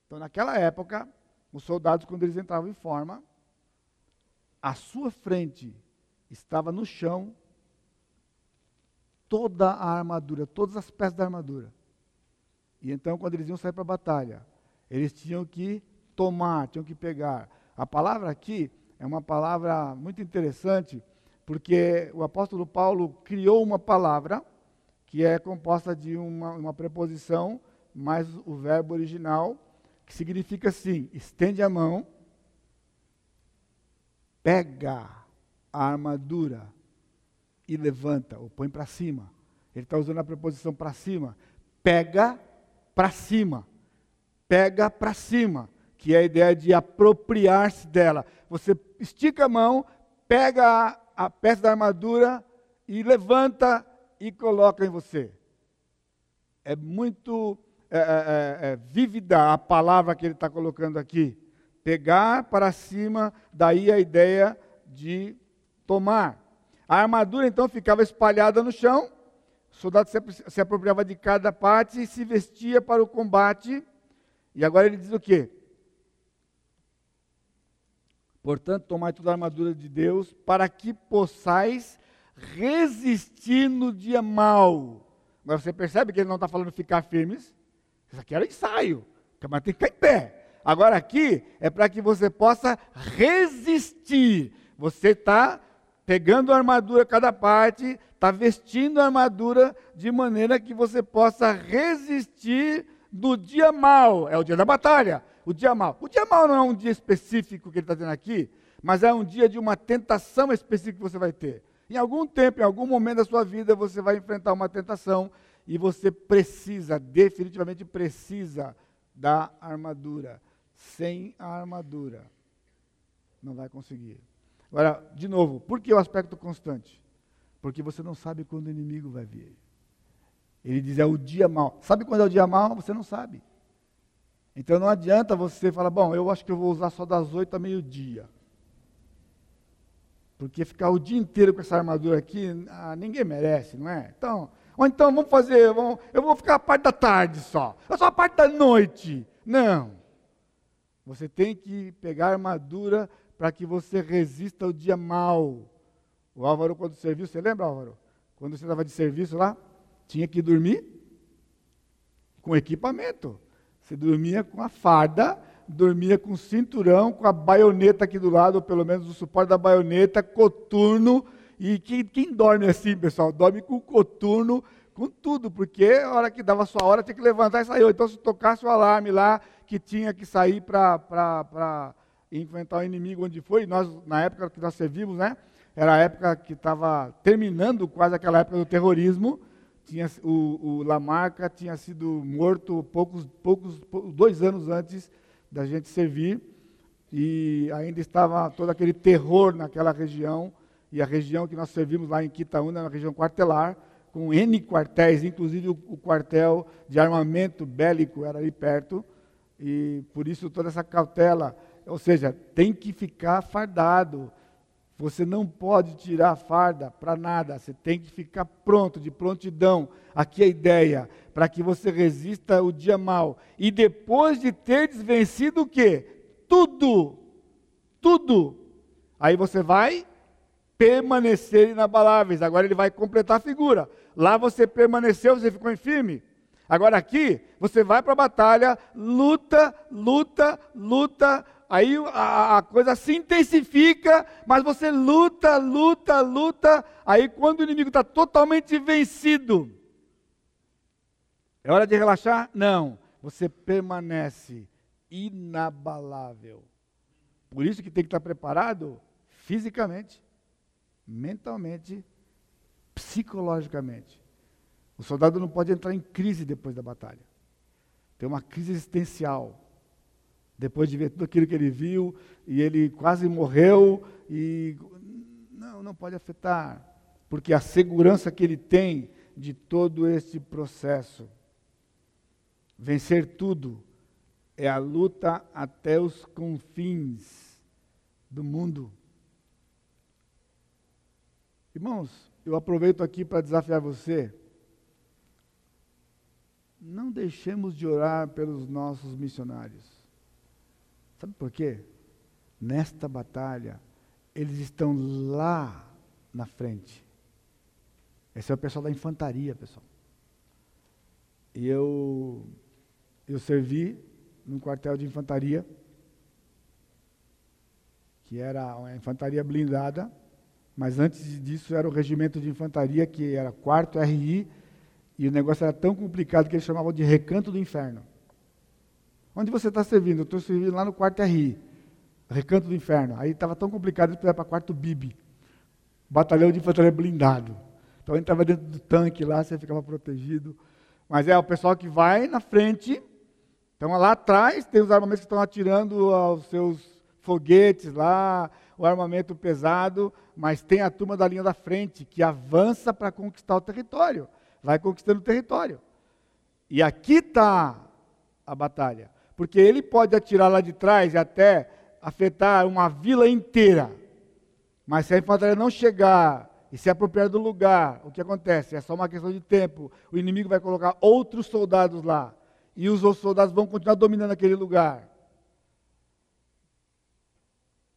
Então, naquela época, os soldados, quando eles entravam em forma, à sua frente estava no chão toda a armadura, todas as peças da armadura. E então, quando eles iam sair para a batalha, eles tinham que tomar, tinham que pegar. A palavra aqui é uma palavra muito interessante, porque o apóstolo Paulo criou uma palavra que é composta de uma, uma preposição mais o verbo original, que significa assim: estende a mão, pega a armadura e levanta, ou põe para cima. Ele está usando a preposição para cima. Pega para cima. Pega para cima que é a ideia de apropriar-se dela. Você estica a mão, pega a, a peça da armadura e levanta e coloca em você. É muito é, é, é, é vívida a palavra que ele está colocando aqui. Pegar para cima, daí a ideia de tomar. A armadura então ficava espalhada no chão, o soldado se, apropriava de cada parte e se vestia para o combate. E agora ele diz o quê? Portanto, tomai toda a armadura de Deus, para que possais resistir no dia mau. Agora você percebe que ele não está falando ficar firmes. Isso aqui era ensaio. Mas tem que ficar em pé. Agora aqui é para que você possa resistir. Você está pegando a armadura cada parte, está vestindo a armadura de maneira que você possa resistir no dia mau. É o dia da batalha o dia mau. O dia mau não é um dia específico que ele está dizendo aqui, mas é um dia de uma tentação específica que você vai ter. Em algum tempo, em algum momento da sua vida, você vai enfrentar uma tentação e você precisa, definitivamente precisa da armadura. Sem a armadura, não vai conseguir. Agora, de novo, por que o aspecto constante? Porque você não sabe quando o inimigo vai vir. Ele diz, é o dia mau. Sabe quando é o dia mau? Você não sabe. Então não adianta você falar, bom, eu acho que eu vou usar só das 8 a meio-dia. Porque ficar o dia inteiro com essa armadura aqui, ah, ninguém merece, não é? Então, ou então vamos fazer, vamos, eu vou ficar a parte da tarde só. Eu só a parte da noite. Não. Você tem que pegar a armadura para que você resista ao dia mau. O Álvaro, quando serviu, você lembra, Álvaro? Quando você estava de serviço lá, tinha que dormir com equipamento. Você dormia com a farda, dormia com o cinturão, com a baioneta aqui do lado, ou pelo menos o suporte da baioneta, coturno. E quem, quem dorme assim, pessoal? Dorme com coturno, com tudo, porque a hora que dava a sua hora tinha que levantar e sair. Então, se tocasse o alarme lá, que tinha que sair para enfrentar o inimigo onde foi. Nós, na época que nós servimos, né? Era a época que estava terminando quase aquela época do terrorismo. Tinha, o, o Lamarca tinha sido morto poucos, poucos, dois anos antes da gente servir. E ainda estava todo aquele terror naquela região. E a região que nós servimos lá em Quitaúna, na região quartelar, com N quartéis, inclusive o, o quartel de armamento bélico era ali perto. E por isso toda essa cautela. Ou seja, tem que ficar fardado você não pode tirar a farda para nada, você tem que ficar pronto, de prontidão. Aqui é a ideia, para que você resista o dia mal. E depois de ter desvencido o quê? Tudo, tudo. Aí você vai permanecer inabaláveis. Agora ele vai completar a figura. Lá você permaneceu, você ficou firme. Agora aqui, você vai para a batalha, luta, luta, luta, aí a, a, coisa se intensifica, mas você luta, luta, luta. Aí quando o inimigo está totalmente vencido, é hora de relaxar? Não. Você permanece inabalável. Por isso que tem que estar preparado fisicamente, mentalmente, psicologicamente. O soldado não pode entrar em crise depois da batalha. Tem uma crise existencial depois de ver tudo aquilo que ele viu, e ele quase morreu, e não, não pode afetar, porque a segurança que ele tem de todo este processo. Vencer tudo é a luta até os confins do mundo. Irmãos, eu aproveito aqui para desafiar você. Não deixemos de orar pelos nossos missionários. Sabe por quê? Nesta batalha, eles estão lá na frente. Esse é o pessoal da infantaria, pessoal. E eu, eu servi num quartel de infantaria, que era uma infantaria blindada, mas antes disso era o regimento de infantaria, que era quarto RI, e o negócio era tão complicado que eles chamavam de recanto do inferno. Onde você está servindo? Eu estou servindo lá no quarto RI, Recanto do Inferno. Aí estava tão complicado, eles precisavam para quarto BIB, batalhão de infantaria blindado. Então entrava dentro do tanque lá, você ficava protegido. Mas é o pessoal que vai na frente, então lá atrás tem os armamentos que estão atirando aos seus foguetes lá, o armamento pesado, mas tem a turma da linha da frente que avança para conquistar o território, vai conquistando o território. E aqui está a batalha. Porque ele pode atirar lá de trás e até afetar uma vila inteira. Mas se a infantaria não chegar e se apropriar do lugar, o que acontece? É só uma questão de tempo. O inimigo vai colocar outros soldados lá. E os outros soldados vão continuar dominando aquele lugar.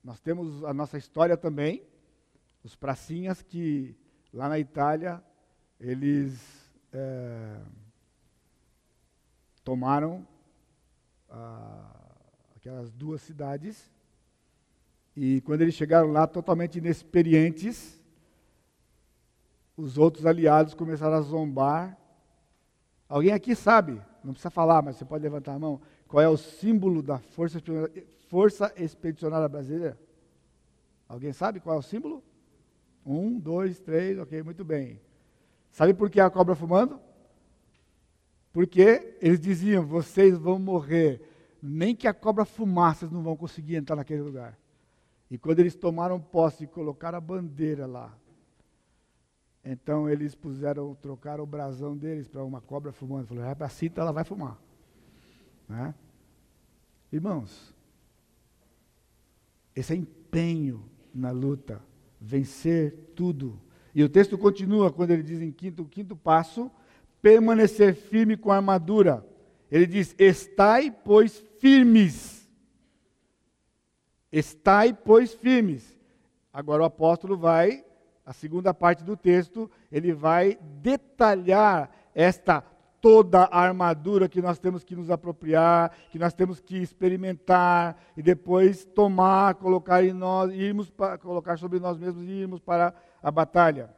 Nós temos a nossa história também, os pracinhas que lá na Itália eles é, tomaram aquelas duas cidades. E quando eles chegaram lá totalmente inexperientes, os outros aliados começaram a zombar. Alguém aqui sabe, não precisa falar, mas você pode levantar a mão, qual é o símbolo da Força, Força Expedicionária Brasileira? Alguém sabe qual é o símbolo? Um, dois, três, ok, muito bem. Sabe por que a cobra fumando? Porque eles diziam: vocês vão morrer, nem que a cobra fumasse, vocês não vão conseguir entrar naquele lugar. E quando eles tomaram posse e colocaram a bandeira lá, então eles puseram, trocaram o brasão deles para uma cobra fumando. Falaram, para a cinta ela vai fumar. Né? Irmãos, esse é empenho na luta, vencer tudo. E o texto continua quando ele diz em quinto, quinto passo, permanecer firme com a armadura. Ele diz: Estai, pois, firmes. Estai, pois, firmes. Agora o apóstolo vai, a segunda parte do texto, ele vai detalhar esta toda a armadura que nós temos que nos apropriar, que nós temos que experimentar e depois tomar, colocar em nós, irmos para, colocar sobre nós mesmos e irmos para a batalha.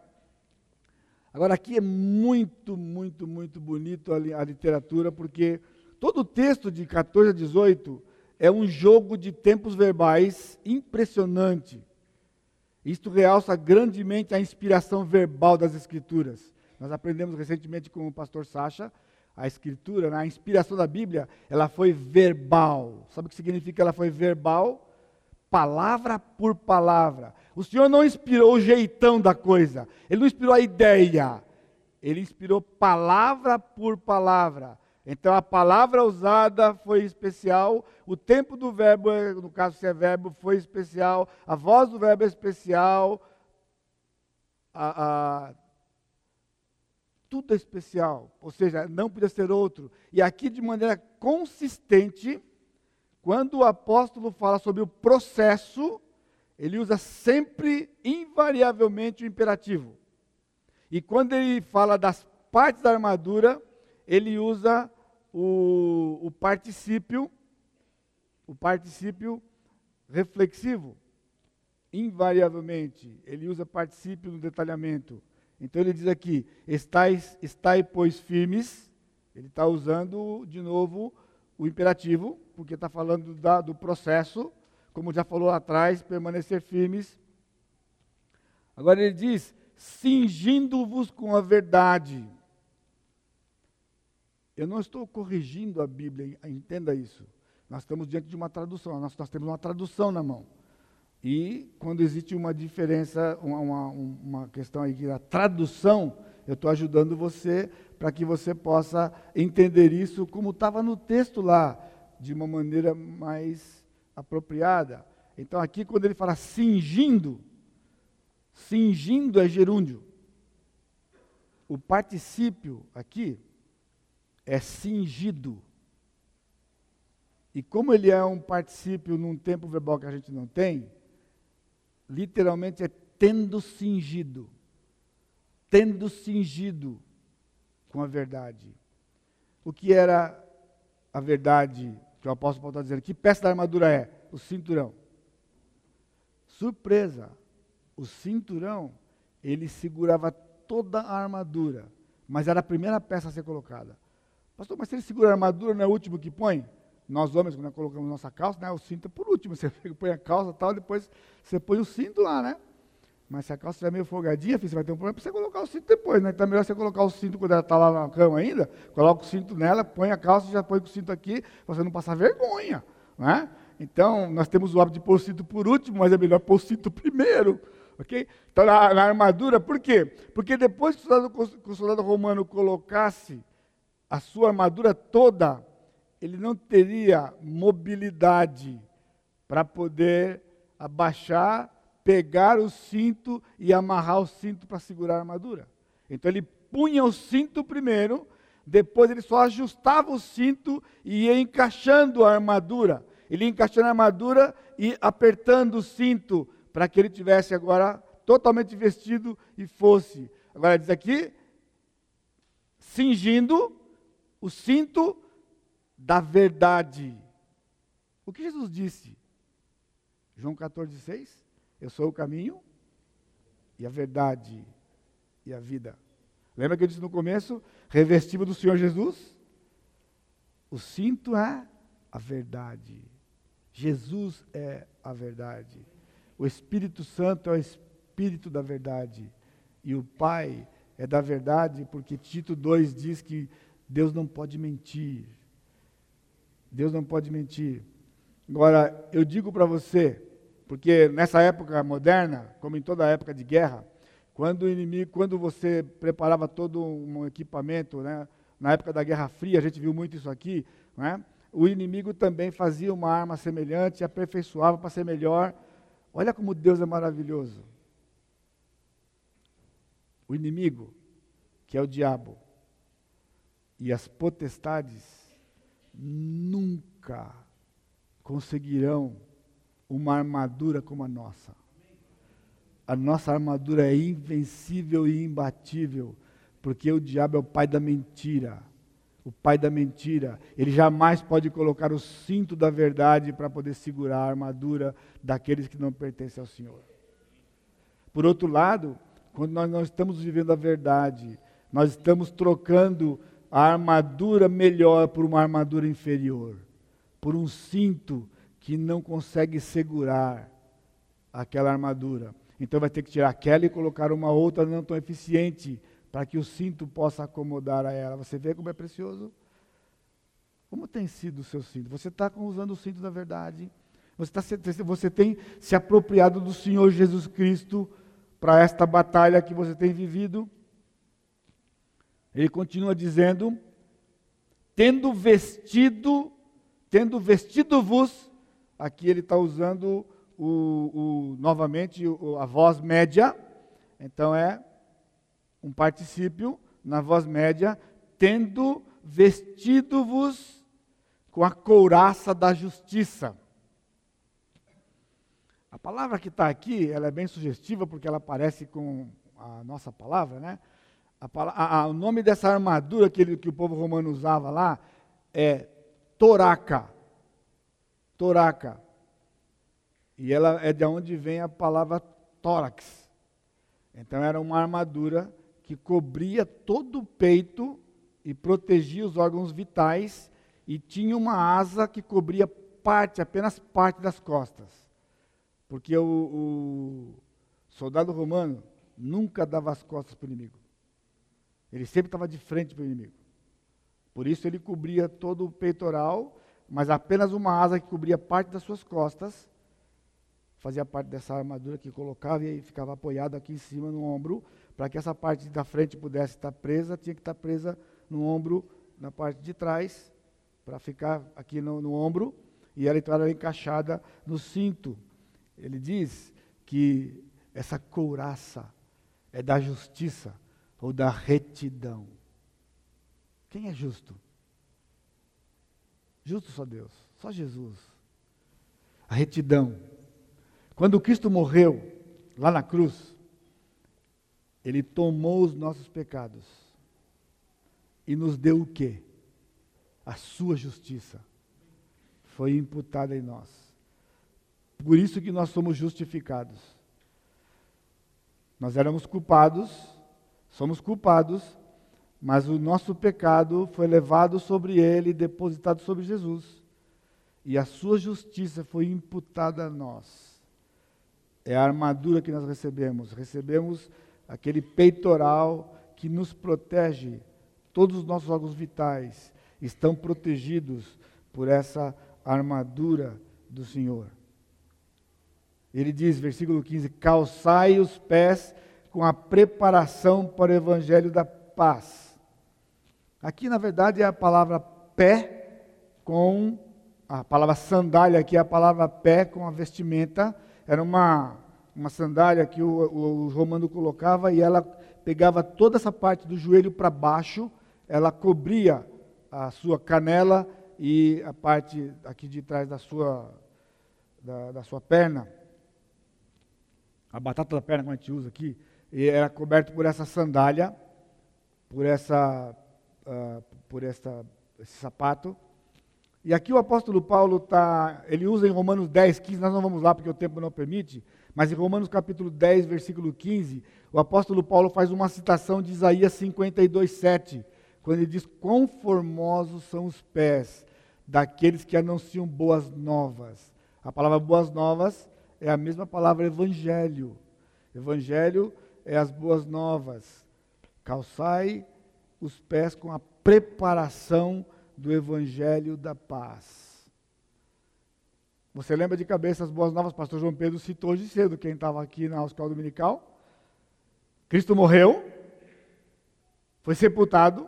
Agora, aqui é muito, muito, muito bonito a, a literatura, porque todo o texto de 14 a 18 é um jogo de tempos verbais impressionante. Isto realça grandemente a inspiração verbal das Escrituras. Nós aprendemos recentemente com o pastor Sacha, a Escritura, né, a inspiração da Bíblia, ela foi verbal. Sabe o que significa ela foi verbal? Palavra por palavra. O Senhor não inspirou o jeitão da coisa, Ele não inspirou a ideia, Ele inspirou palavra por palavra. Então a palavra usada foi especial, o tempo do verbo, no caso se é verbo, foi especial, a voz do verbo é especial, a, a, tudo é especial, ou seja, não podia ser outro. E aqui de maneira consistente, quando o apóstolo fala sobre o processo, ele usa sempre, invariavelmente, o imperativo. E quando ele fala das partes da armadura, ele usa o, o particípio, o particípio reflexivo. Invariavelmente, ele usa particípio no detalhamento. Então ele diz aqui: estais, estai, pois, firmes. Ele está usando de novo o imperativo, porque está falando da, do processo, como já falou atrás, permanecer firmes. Agora ele diz: cingindo-vos com a verdade. Eu não estou corrigindo a Bíblia, entenda isso. Nós estamos diante de uma tradução, nós, nós temos uma tradução na mão. E quando existe uma diferença, uma, uma, uma questão aí da tradução, eu estou ajudando você para que você possa entender isso como estava no texto lá, de uma maneira mais apropriada. Então aqui quando ele fala cingindo, cingindo é gerúndio. O particípio aqui é cingido. E como ele é um particípio num tempo verbal que a gente não tem, literalmente é tendo cingido. Tendo cingido com a verdade. O que era a verdade que o apóstolo Paulo está dizendo? Que peça da armadura é? O cinturão. Surpresa! O cinturão, ele segurava toda a armadura, mas era a primeira peça a ser colocada. Pastor, mas se ele segura a armadura, não é o último que põe? Nós homens, quando colocamos nossa calça, né, o cinto é por último. Você põe a calça tal, depois você põe o cinto lá, né? Mas se a calça estiver meio folgadinha, você vai ter um problema para você colocar o cinto depois, né? Então é melhor você colocar o cinto quando ela está lá na cama ainda, coloca o cinto nela, põe a calça, já põe o cinto aqui, para você não passar vergonha, né? Então, nós temos o hábito de pôr o cinto por último, mas é melhor pôr o cinto primeiro, ok? Então, na, na armadura, por quê? Porque depois que o soldado, que o soldado romano colocasse a sua armadura toda, ele não teria mobilidade para poder abaixar, pegar o cinto e amarrar o cinto para segurar a armadura. Então ele punha o cinto primeiro, depois ele só ajustava o cinto e ia encaixando a armadura. Ele ia encaixando a armadura e apertando o cinto para que ele tivesse agora totalmente vestido e fosse. Agora diz aqui, cingindo o cinto da verdade. O que Jesus disse? João 14, 6. Eu sou o caminho e a verdade e a vida. Lembra que eu disse no começo? Revestido do Senhor Jesus? O cinto é a verdade. Jesus é a verdade. O Espírito Santo é o Espírito da verdade. E o Pai é da verdade, porque Tito 2 diz que Deus não pode mentir. Deus não pode mentir. Agora, eu digo para você, porque nessa época moderna, como em toda época de guerra, quando o inimigo, quando você preparava todo um equipamento, né, na época da Guerra Fria, a gente viu muito isso aqui, né, o inimigo também fazia uma arma semelhante, aperfeiçoava para ser melhor. Olha como Deus é maravilhoso. O inimigo, que é o diabo, e as potestades nunca conseguirão uma armadura como a nossa. A nossa armadura é invencível e imbatível, porque o diabo é o pai da mentira. O pai da mentira, ele jamais pode colocar o cinto da verdade para poder segurar a armadura daqueles que não pertencem ao Senhor. Por outro lado, quando nós não estamos vivendo a verdade, nós estamos trocando a armadura melhor por uma armadura inferior. por um cinto que não consegue segurar aquela armadura. Então vai ter que tirar aquela e colocar uma outra não tão eficiente para que o cinto possa acomodar a ela. Você vê como é precioso? Como tem sido o seu cinto? Você está usando o cinto da verdade? Você, tá, você tem se apropriado do Senhor Jesus Cristo para esta batalha que você tem vivido? Ele continua dizendo: tendo vestido, tendo vestido-vos, aqui ele está usando o, o, novamente a voz média, então é um particípio na voz média, tendo vestido-vos com a couraça da justiça. A palavra que está aqui, ela é bem sugestiva porque ela parece com a nossa palavra, né? A, a, o nome dessa armadura que, ele, que o povo romano usava lá é toraca. Toraca. E ela é de onde vem a palavra tórax. Então era uma armadura que cobria todo o peito e protegia os órgãos vitais e tinha uma asa que cobria parte, apenas parte das costas. Porque o, o soldado romano nunca dava as costas para o inimigo. Ele sempre estava de frente para o inimigo. Por isso ele cobria todo o peitoral, mas apenas uma asa que cobria parte das suas costas fazia parte dessa armadura que colocava e ficava apoiado aqui em cima no ombro, para que essa parte da frente pudesse estar presa, tinha que estar presa no ombro, na parte de trás, para ficar aqui no, no, ombro, e ela então era encaixada no cinto. Ele diz que essa couraça é da justiça ou da retidão. Quem é justo? Justo só Deus, só Jesus. A retidão quando Cristo morreu lá na cruz, ele tomou os nossos pecados e nos deu o quê? A sua justiça. Foi imputada em nós. Por isso que nós somos justificados. Nós éramos culpados, somos culpados, mas o nosso pecado foi levado sobre ele, depositado sobre Jesus. E a sua justiça foi imputada a nós é a armadura que nós recebemos. Recebemos aquele peitoral que nos protege. Todos os nossos órgãos vitais estão protegidos por essa armadura do Senhor. Ele diz, versículo 15: calçai os pés com a preparação para o evangelho da paz. Aqui, na verdade, é a palavra pé com a palavra sandália, aqui é a palavra pé com a vestimenta era uma, uma sandália que o, o, o romano colocava e ela pegava toda essa parte do joelho para baixo, ela cobria a sua canela e a parte aqui de trás da sua, da, da sua perna. A batata da perna, como a gente usa aqui, e era coberto por essa sandália, por essa, uh, por essa, esse sapato. E aqui o apóstolo Paulo está, ele usa em Romanos 10, 15, nós não vamos lá porque o tempo não permite, mas em Romanos capítulo 10, versículo 15, o apóstolo Paulo faz uma citação de Isaías 52, 7, quando ele diz: Quão formosos são os pés daqueles que anunciam boas novas. A palavra boas novas é a mesma palavra evangelho. Evangelho é as boas novas. Calçai os pés com a preparação do Evangelho da Paz. Você lembra de cabeça as boas novas? Pastor João Pedro citou hoje cedo, quem estava aqui na escola dominical. Cristo morreu, foi sepultado,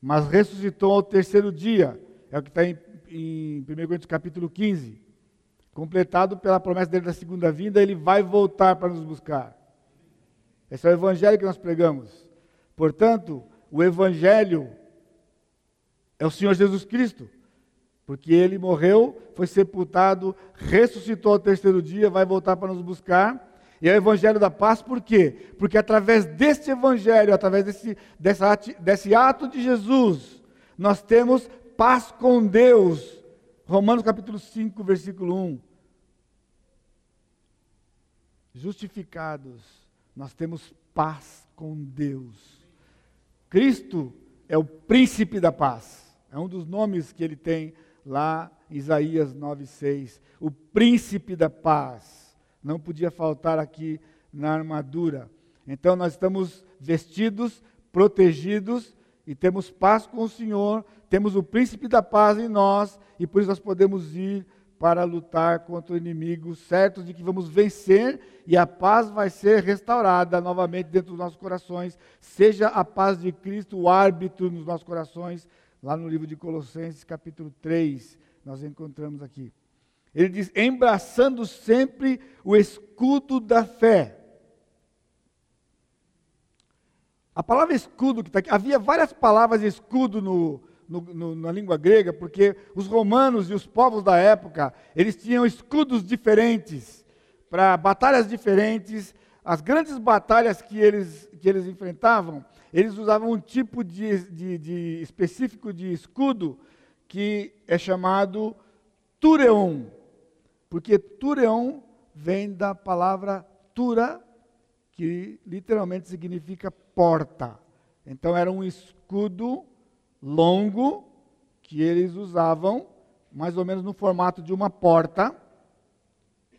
mas ressuscitou ao terceiro dia. É o que está em, em 1 Coríntios capítulo 15. Completado pela promessa dele da segunda vinda, ele vai voltar para nos buscar. Esse é o evangelho que nós pregamos. Portanto, o evangelho é o Senhor Jesus Cristo. Porque ele morreu, foi sepultado, ressuscitou ao terceiro dia, vai voltar para nos buscar. E é o Evangelho da paz, por quê? Porque através deste Evangelho, através desse, dessa, desse ato de Jesus, nós temos paz com Deus. Romanos capítulo 5, versículo 1. Justificados, nós temos paz com Deus. Cristo é o príncipe da paz. É um dos nomes que ele tem lá em Isaías 9,6. O príncipe da paz. Não podia faltar aqui na armadura. Então nós estamos vestidos, protegidos e temos paz com o Senhor, temos o príncipe da paz em nós e por isso nós podemos ir para lutar contra o inimigo, certos de que vamos vencer e a paz vai ser restaurada novamente dentro dos nossos corações. Seja a paz de Cristo o árbitro nos nossos corações, lá no livro de Colossenses, capítulo 3, nós encontramos aqui. Ele diz: embraçando sempre o escudo da fé. A palavra escudo que está aqui, havia várias palavras escudo no, no, no, na língua grega, porque os romanos e os povos da época, eles tinham escudos diferentes, para batalhas diferentes. As grandes batalhas que eles, que eles enfrentavam, eles usavam um tipo de, de, de específico de escudo que é chamado tureon, porque tureon vem da palavra tura, que literalmente significa porta. Então era um escudo longo que eles usavam, mais ou menos no formato de uma porta,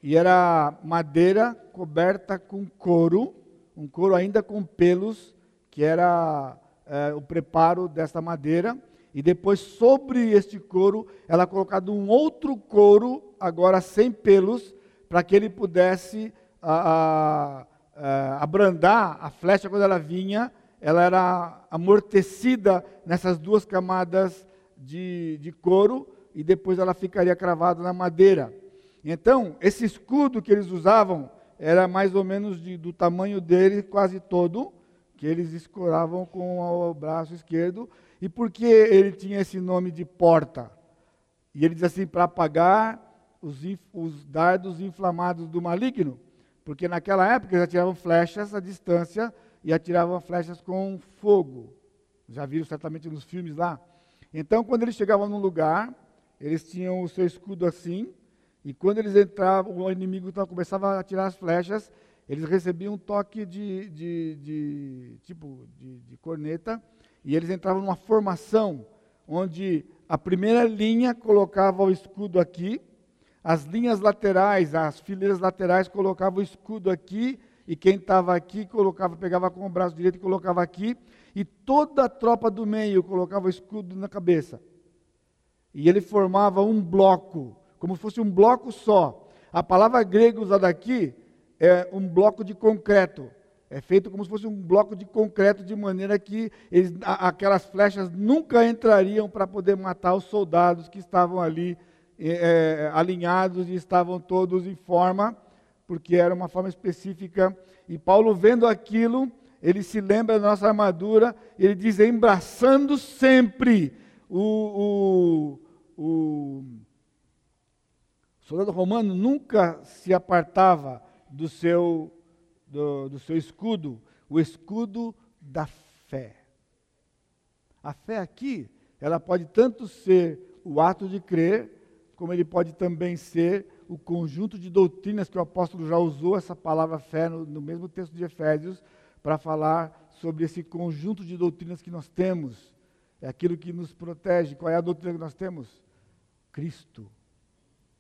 e era madeira coberta com couro, um couro ainda com pelos, que era é, o preparo dessa madeira. E depois, sobre este couro, ela colocado um outro couro, agora sem pelos, para que ele pudesse a, a, a, abrandar a flecha quando ela vinha ela era amortecida nessas duas camadas de, de couro e depois ela ficaria cravada na madeira. Então, esse escudo que eles usavam era mais ou menos de, do tamanho dele, quase todo, que eles escoravam com o braço esquerdo. E por que ele tinha esse nome de porta? E ele diz assim: para apagar os, os dardos inflamados do maligno. Porque naquela época eles atiravam flechas à distância e atiravam flechas com fogo. Já viram certamente nos filmes lá. Então, quando eles chegavam num lugar, eles tinham o seu escudo assim, e quando eles entravam, o inimigo então, começava a atirar as flechas, eles recebiam um toque de, de, de tipo de, de corneta, e eles entravam numa formação onde a primeira linha colocava o escudo aqui, as linhas laterais, as fileiras laterais colocavam o escudo aqui e quem estava aqui colocava, pegava com o braço direito e colocava aqui, e toda a tropa do meio colocava o escudo na cabeça. E ele formava um bloco, como se fosse um bloco só. A palavra grega usada aqui é um bloco de concreto. É feito como se fosse um bloco de concreto, de maneira que eles, aquelas flechas nunca entrariam para poder matar os soldados que estavam ali é, alinhados e estavam todos em forma porque era uma forma específica. E Paulo, vendo aquilo, ele se lembra da nossa armadura, ele diz: embraçando sempre o, o, o soldado romano nunca se apartava do seu, do, do seu escudo, o escudo da fé. A fé aqui, ela pode tanto ser o ato de crer, como ele pode também ser o conjunto de doutrinas que o apóstolo já usou essa palavra fé no, no mesmo texto de Efésios para falar sobre esse conjunto de doutrinas que nós temos. É aquilo que nos protege. Qual é a doutrina que nós temos? Cristo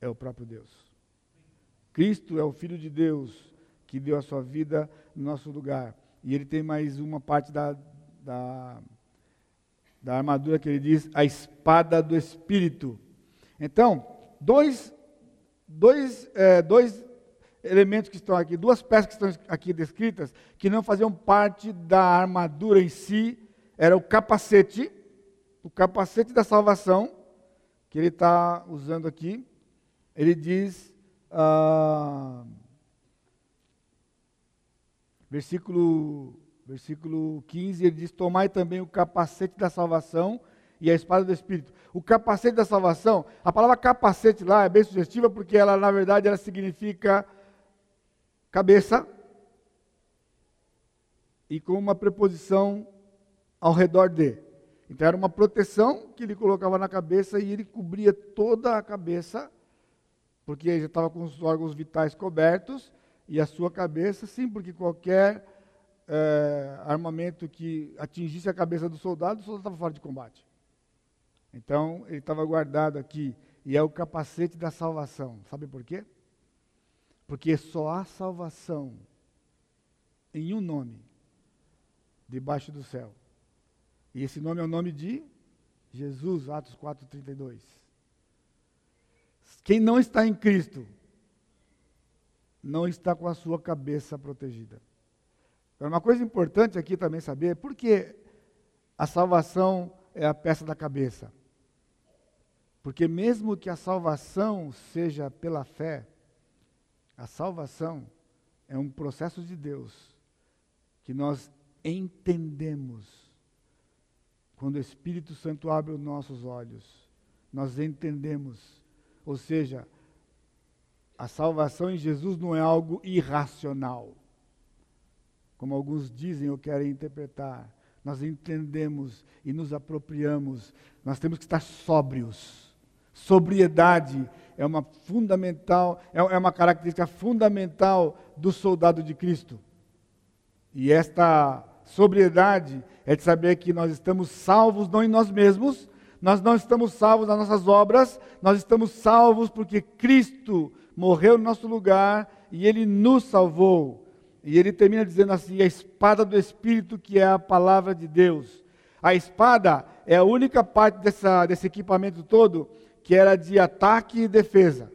é o próprio Deus. Cristo é o Filho de Deus que deu a sua vida no nosso lugar. E ele tem mais uma parte da, da, da armadura que ele diz, a espada do Espírito. Então, dois dois, é, dois elementos que estão aqui, duas peças que estão aqui descritas, que não faziam parte da armadura em si, era o capacete, o capacete da salvação, que ele está usando aqui. Ele diz, ah, versículo, versículo 15, ele diz: Tomai também o capacete da salvação e a espada do Espírito. O capacete da salvação, a palavra capacete lá é bem sugestiva porque ela, na verdade, ela significa cabeça e com uma preposição ao redor de. Então era uma proteção que ele colocava na cabeça e ele cobria toda a cabeça, porque ele já estava com os órgãos vitais cobertos, e a sua cabeça, sim, porque qualquer é, armamento que atingisse a cabeça do soldado, o soldado estava fora de combate. Então, ele estava guardado aqui. E é o capacete da salvação. Sabe por quê? Porque só há salvação em um nome debaixo do céu. E esse nome é o nome de Jesus, Atos 4:32. Quem não está em Cristo não está com a sua cabeça protegida. Então, uma coisa importante aqui também saber, por que a salvação é a peça da cabeça? Porque mesmo que a salvação seja pela fé, a salvação é um processo de Deus que nós entendemos. Quando o Espírito Santo abre os nossos olhos, nós entendemos. Ou seja, a salvação em Jesus não é algo irracional, como alguns dizem ou querem interpretar. Nós entendemos e nos apropriamos. Nós temos que estar sóbrios. Sobriedade é uma fundamental, é, é uma característica fundamental do soldado de Cristo. E esta sobriedade é de saber que nós estamos salvos não em nós mesmos, nós não estamos salvos nas nossas obras, nós estamos salvos porque Cristo morreu no nosso lugar e ele nos salvou. E ele termina dizendo assim: a espada do Espírito, que é a palavra de Deus. A espada é a única parte dessa, desse equipamento todo que era de ataque e defesa.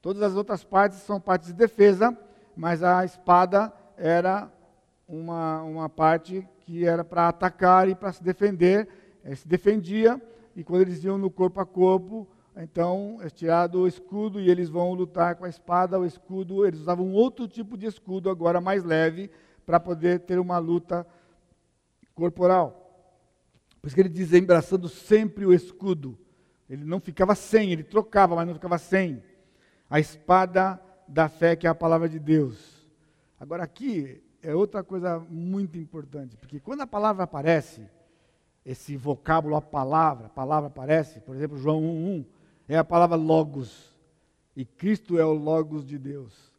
Todas as outras partes são partes de defesa, mas a espada era uma, uma parte que era para atacar e para se defender. Ele se defendia, e quando eles iam no corpo a corpo, então é tirado o escudo e eles vão lutar com a espada, o escudo, eles usavam outro tipo de escudo, agora mais leve, para poder ter uma luta corporal. Por isso que ele diz, embraçando sempre o escudo. Ele não ficava sem, ele trocava, mas não ficava sem. A espada da fé, que é a palavra de Deus. Agora aqui, é outra coisa muito importante, porque quando a palavra aparece, esse vocábulo, a palavra, a palavra aparece, por exemplo, João 1:1, é a palavra logos. E Cristo é o logos de Deus.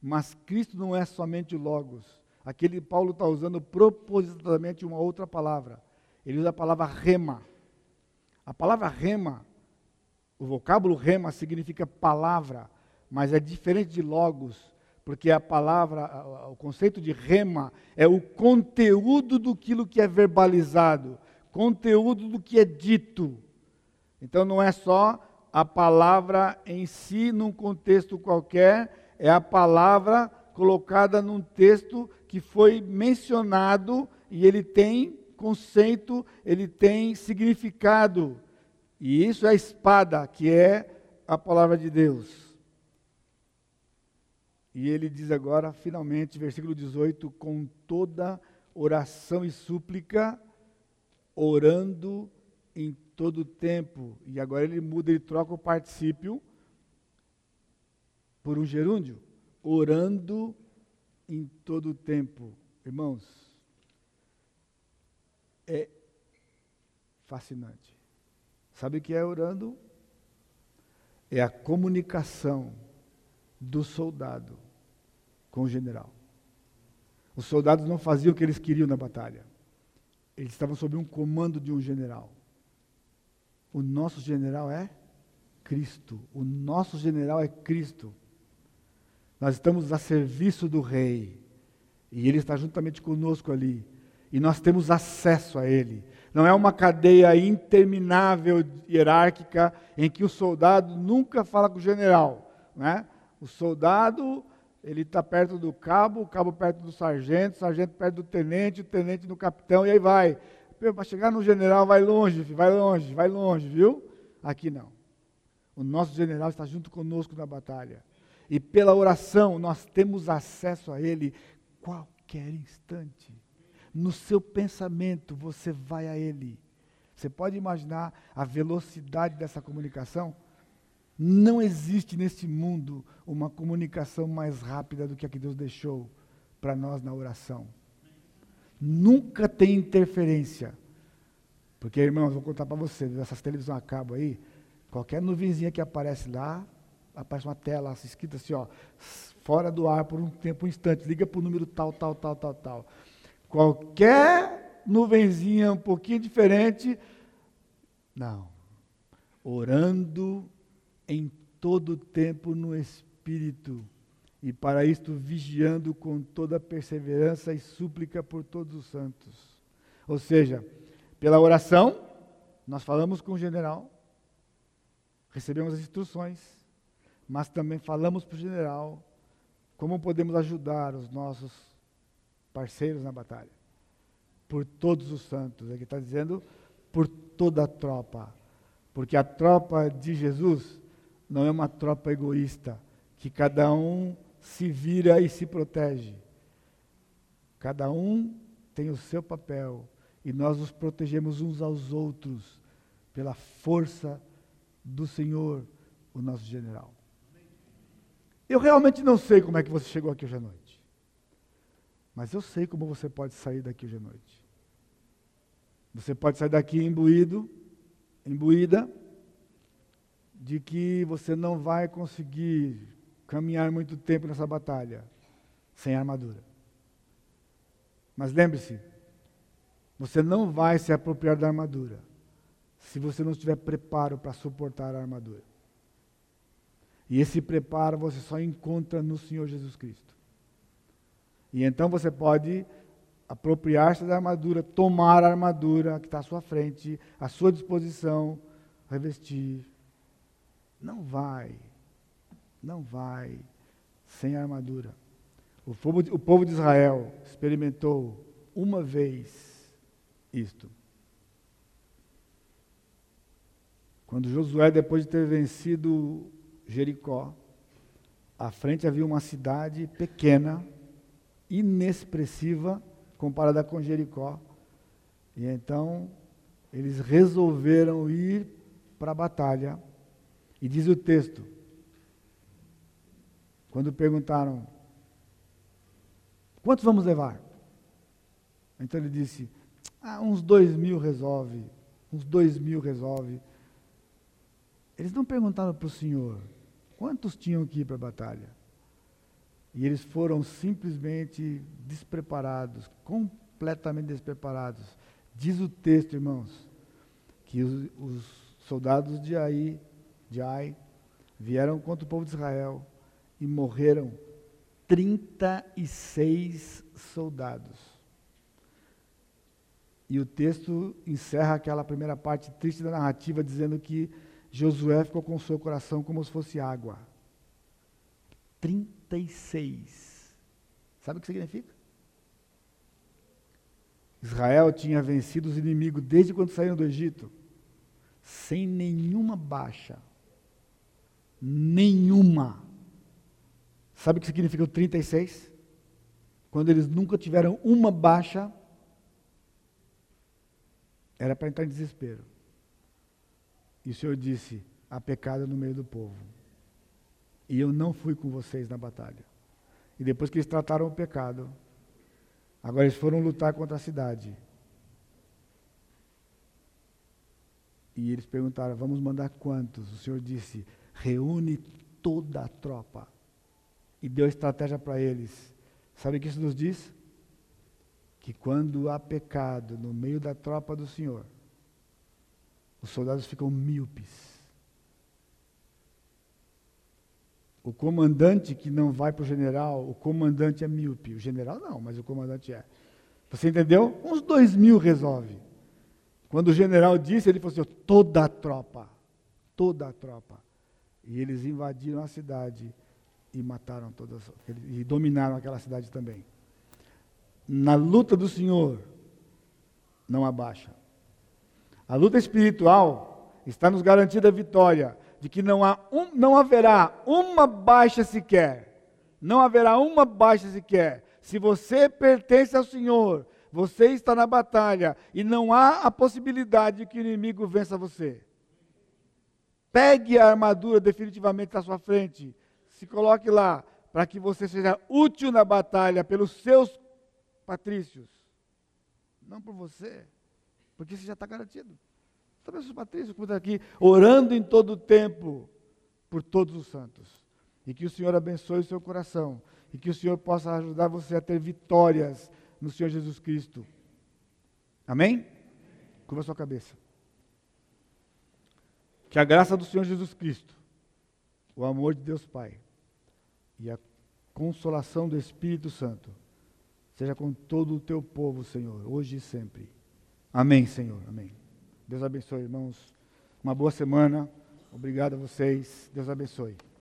Mas Cristo não é somente o logos. Aquele Paulo está usando propositadamente uma outra palavra. Ele usa a palavra rema. A palavra rema, o vocábulo rema significa palavra, mas é diferente de logos porque a palavra, o conceito de rema é o conteúdo do que é verbalizado, conteúdo do que é dito. Então não é só a palavra em si num contexto qualquer, é a palavra colocada num texto que foi mencionado e ele tem conceito, ele tem significado. E isso é a espada, que é a palavra de Deus. E ele diz agora, finalmente, versículo 18: com toda oração e súplica, orando em todo tempo. E agora ele muda, ele troca o particípio por um gerúndio. Orando em todo tempo. Irmãos, é fascinante. Sabe o que é orando? É a comunicação do soldado com o general. Os soldados não faziam o que eles queriam na batalha. Eles estavam sob um comando de um general. O nosso general é Cristo. O nosso general é Cristo. Nós estamos a serviço do rei. E ele está juntamente conosco ali. E nós temos acesso a ele. Não é uma cadeia interminável hierárquica em que o soldado nunca fala com o general. Né? O soldado ele está perto do cabo, o cabo perto do sargento, o sargento perto do tenente, o tenente do capitão, e aí vai. Para chegar no general, vai longe, vai longe, vai longe, viu? Aqui não. O nosso general está junto conosco na batalha. E pela oração, nós temos acesso a ele qualquer instante. No seu pensamento, você vai a ele. Você pode imaginar a velocidade dessa comunicação? Não existe neste mundo uma comunicação mais rápida do que a que Deus deixou para nós na oração. Nunca tem interferência. Porque, irmãos, vou contar para vocês, essas televisões a cabo aí, qualquer nuvenzinha que aparece lá, aparece uma tela escrita assim, ó, fora do ar por um tempo, um instante, liga para o número tal, tal, tal, tal, tal. Qualquer nuvenzinha um pouquinho diferente, Não. Orando em todo tempo no Espírito, e para isto vigiando com toda perseverança e súplica por todos os santos. Ou seja, pela oração, nós falamos com o general, recebemos as instruções, mas também falamos para o general como podemos ajudar os nossos parceiros na batalha. Por todos os santos. Aqui está dizendo por toda a tropa. Porque a tropa de Jesus não é uma tropa egoísta, que cada um se vira e se protege. Cada um tem o seu papel e nós nos protegemos uns aos outros pela força do Senhor, o nosso general. Eu realmente não sei como é que você chegou aqui hoje à noite. Mas eu sei como você pode sair daqui hoje à noite. Você pode sair daqui imbuído, imbuída, de que você não vai conseguir caminhar muito tempo nessa batalha sem armadura. Mas lembre-se, você não vai se apropriar da armadura se você não tiver preparo para suportar a armadura. E esse preparo você só encontra no Senhor Jesus Cristo. E então você pode apropriar-se da armadura, tomar a armadura que está à sua frente, à sua disposição, revestir. Não vai, não vai sem armadura. O povo, o povo de Israel experimentou uma vez isto. Quando Josué, depois de ter vencido Jericó, à frente havia uma cidade pequena, inexpressiva, comparada com Jericó. E então eles resolveram ir para a batalha. E diz o texto: quando perguntaram, quantos vamos levar? Então ele disse, ah, uns dois mil resolve, uns dois mil resolve. Eles não perguntaram para o Senhor, quantos tinham que ir para a batalha? E eles foram simplesmente despreparados, completamente despreparados. Diz o texto, irmãos, que os, os soldados de Ai, de Ai vieram contra o povo de Israel e morreram 36 soldados. E o texto encerra aquela primeira parte triste da narrativa dizendo que Josué ficou com o seu coração como se fosse água. 36. Sabe o que significa? Israel tinha vencido os inimigos desde quando saíram do Egito, sem nenhuma baixa. Nenhuma. Sabe o que significa o 36? Quando eles nunca tiveram uma baixa, era para entrar em desespero. E o Senhor disse: há pecado no meio do povo. E eu não fui com vocês na batalha. E depois que eles trataram o pecado, agora eles foram lutar contra a cidade. E eles perguntaram: vamos mandar quantos? O Senhor disse: reúne toda a tropa e deu estratégia para eles. Sabe o que isso nos diz? Que quando há pecado no meio da tropa do Senhor, os soldados ficam míopes. O comandante que não vai para o general, o comandante é míope. O general não, mas o comandante é. Você entendeu? Uns dois mil resolve. Quando o general disse, ele falou assim: toda a tropa, toda a tropa. E eles invadiram a cidade e mataram todas, e dominaram aquela cidade também. Na luta do Senhor, não abaixa. A luta espiritual está nos garantida a vitória, de que não, há um, não haverá uma baixa sequer. Não haverá uma baixa sequer. Se você pertence ao Senhor, você está na batalha e não há a possibilidade de que o inimigo vença você. Pegue a armadura definitivamente à sua frente se coloque lá para que você seja útil na batalha pelos seus patrícios. Não por você, porque você já está garantido. Talvez os patrícios, como está aqui, orando em todo o tempo por todos os santos. E que o Senhor abençoe o seu coração. E que o Senhor possa ajudar você a ter vitórias no Senhor Jesus Cristo. Amém? Curva a sua cabeça. Que a graça do Senhor Jesus Cristo, o amor de Deus Pai e a consolação do Espírito Santo seja com todo o teu povo, Senhor, hoje e sempre. Amém, Senhor. Amém. Deus abençoe, irmãos. Uma boa semana. Obrigado a vocês. Deus abençoe.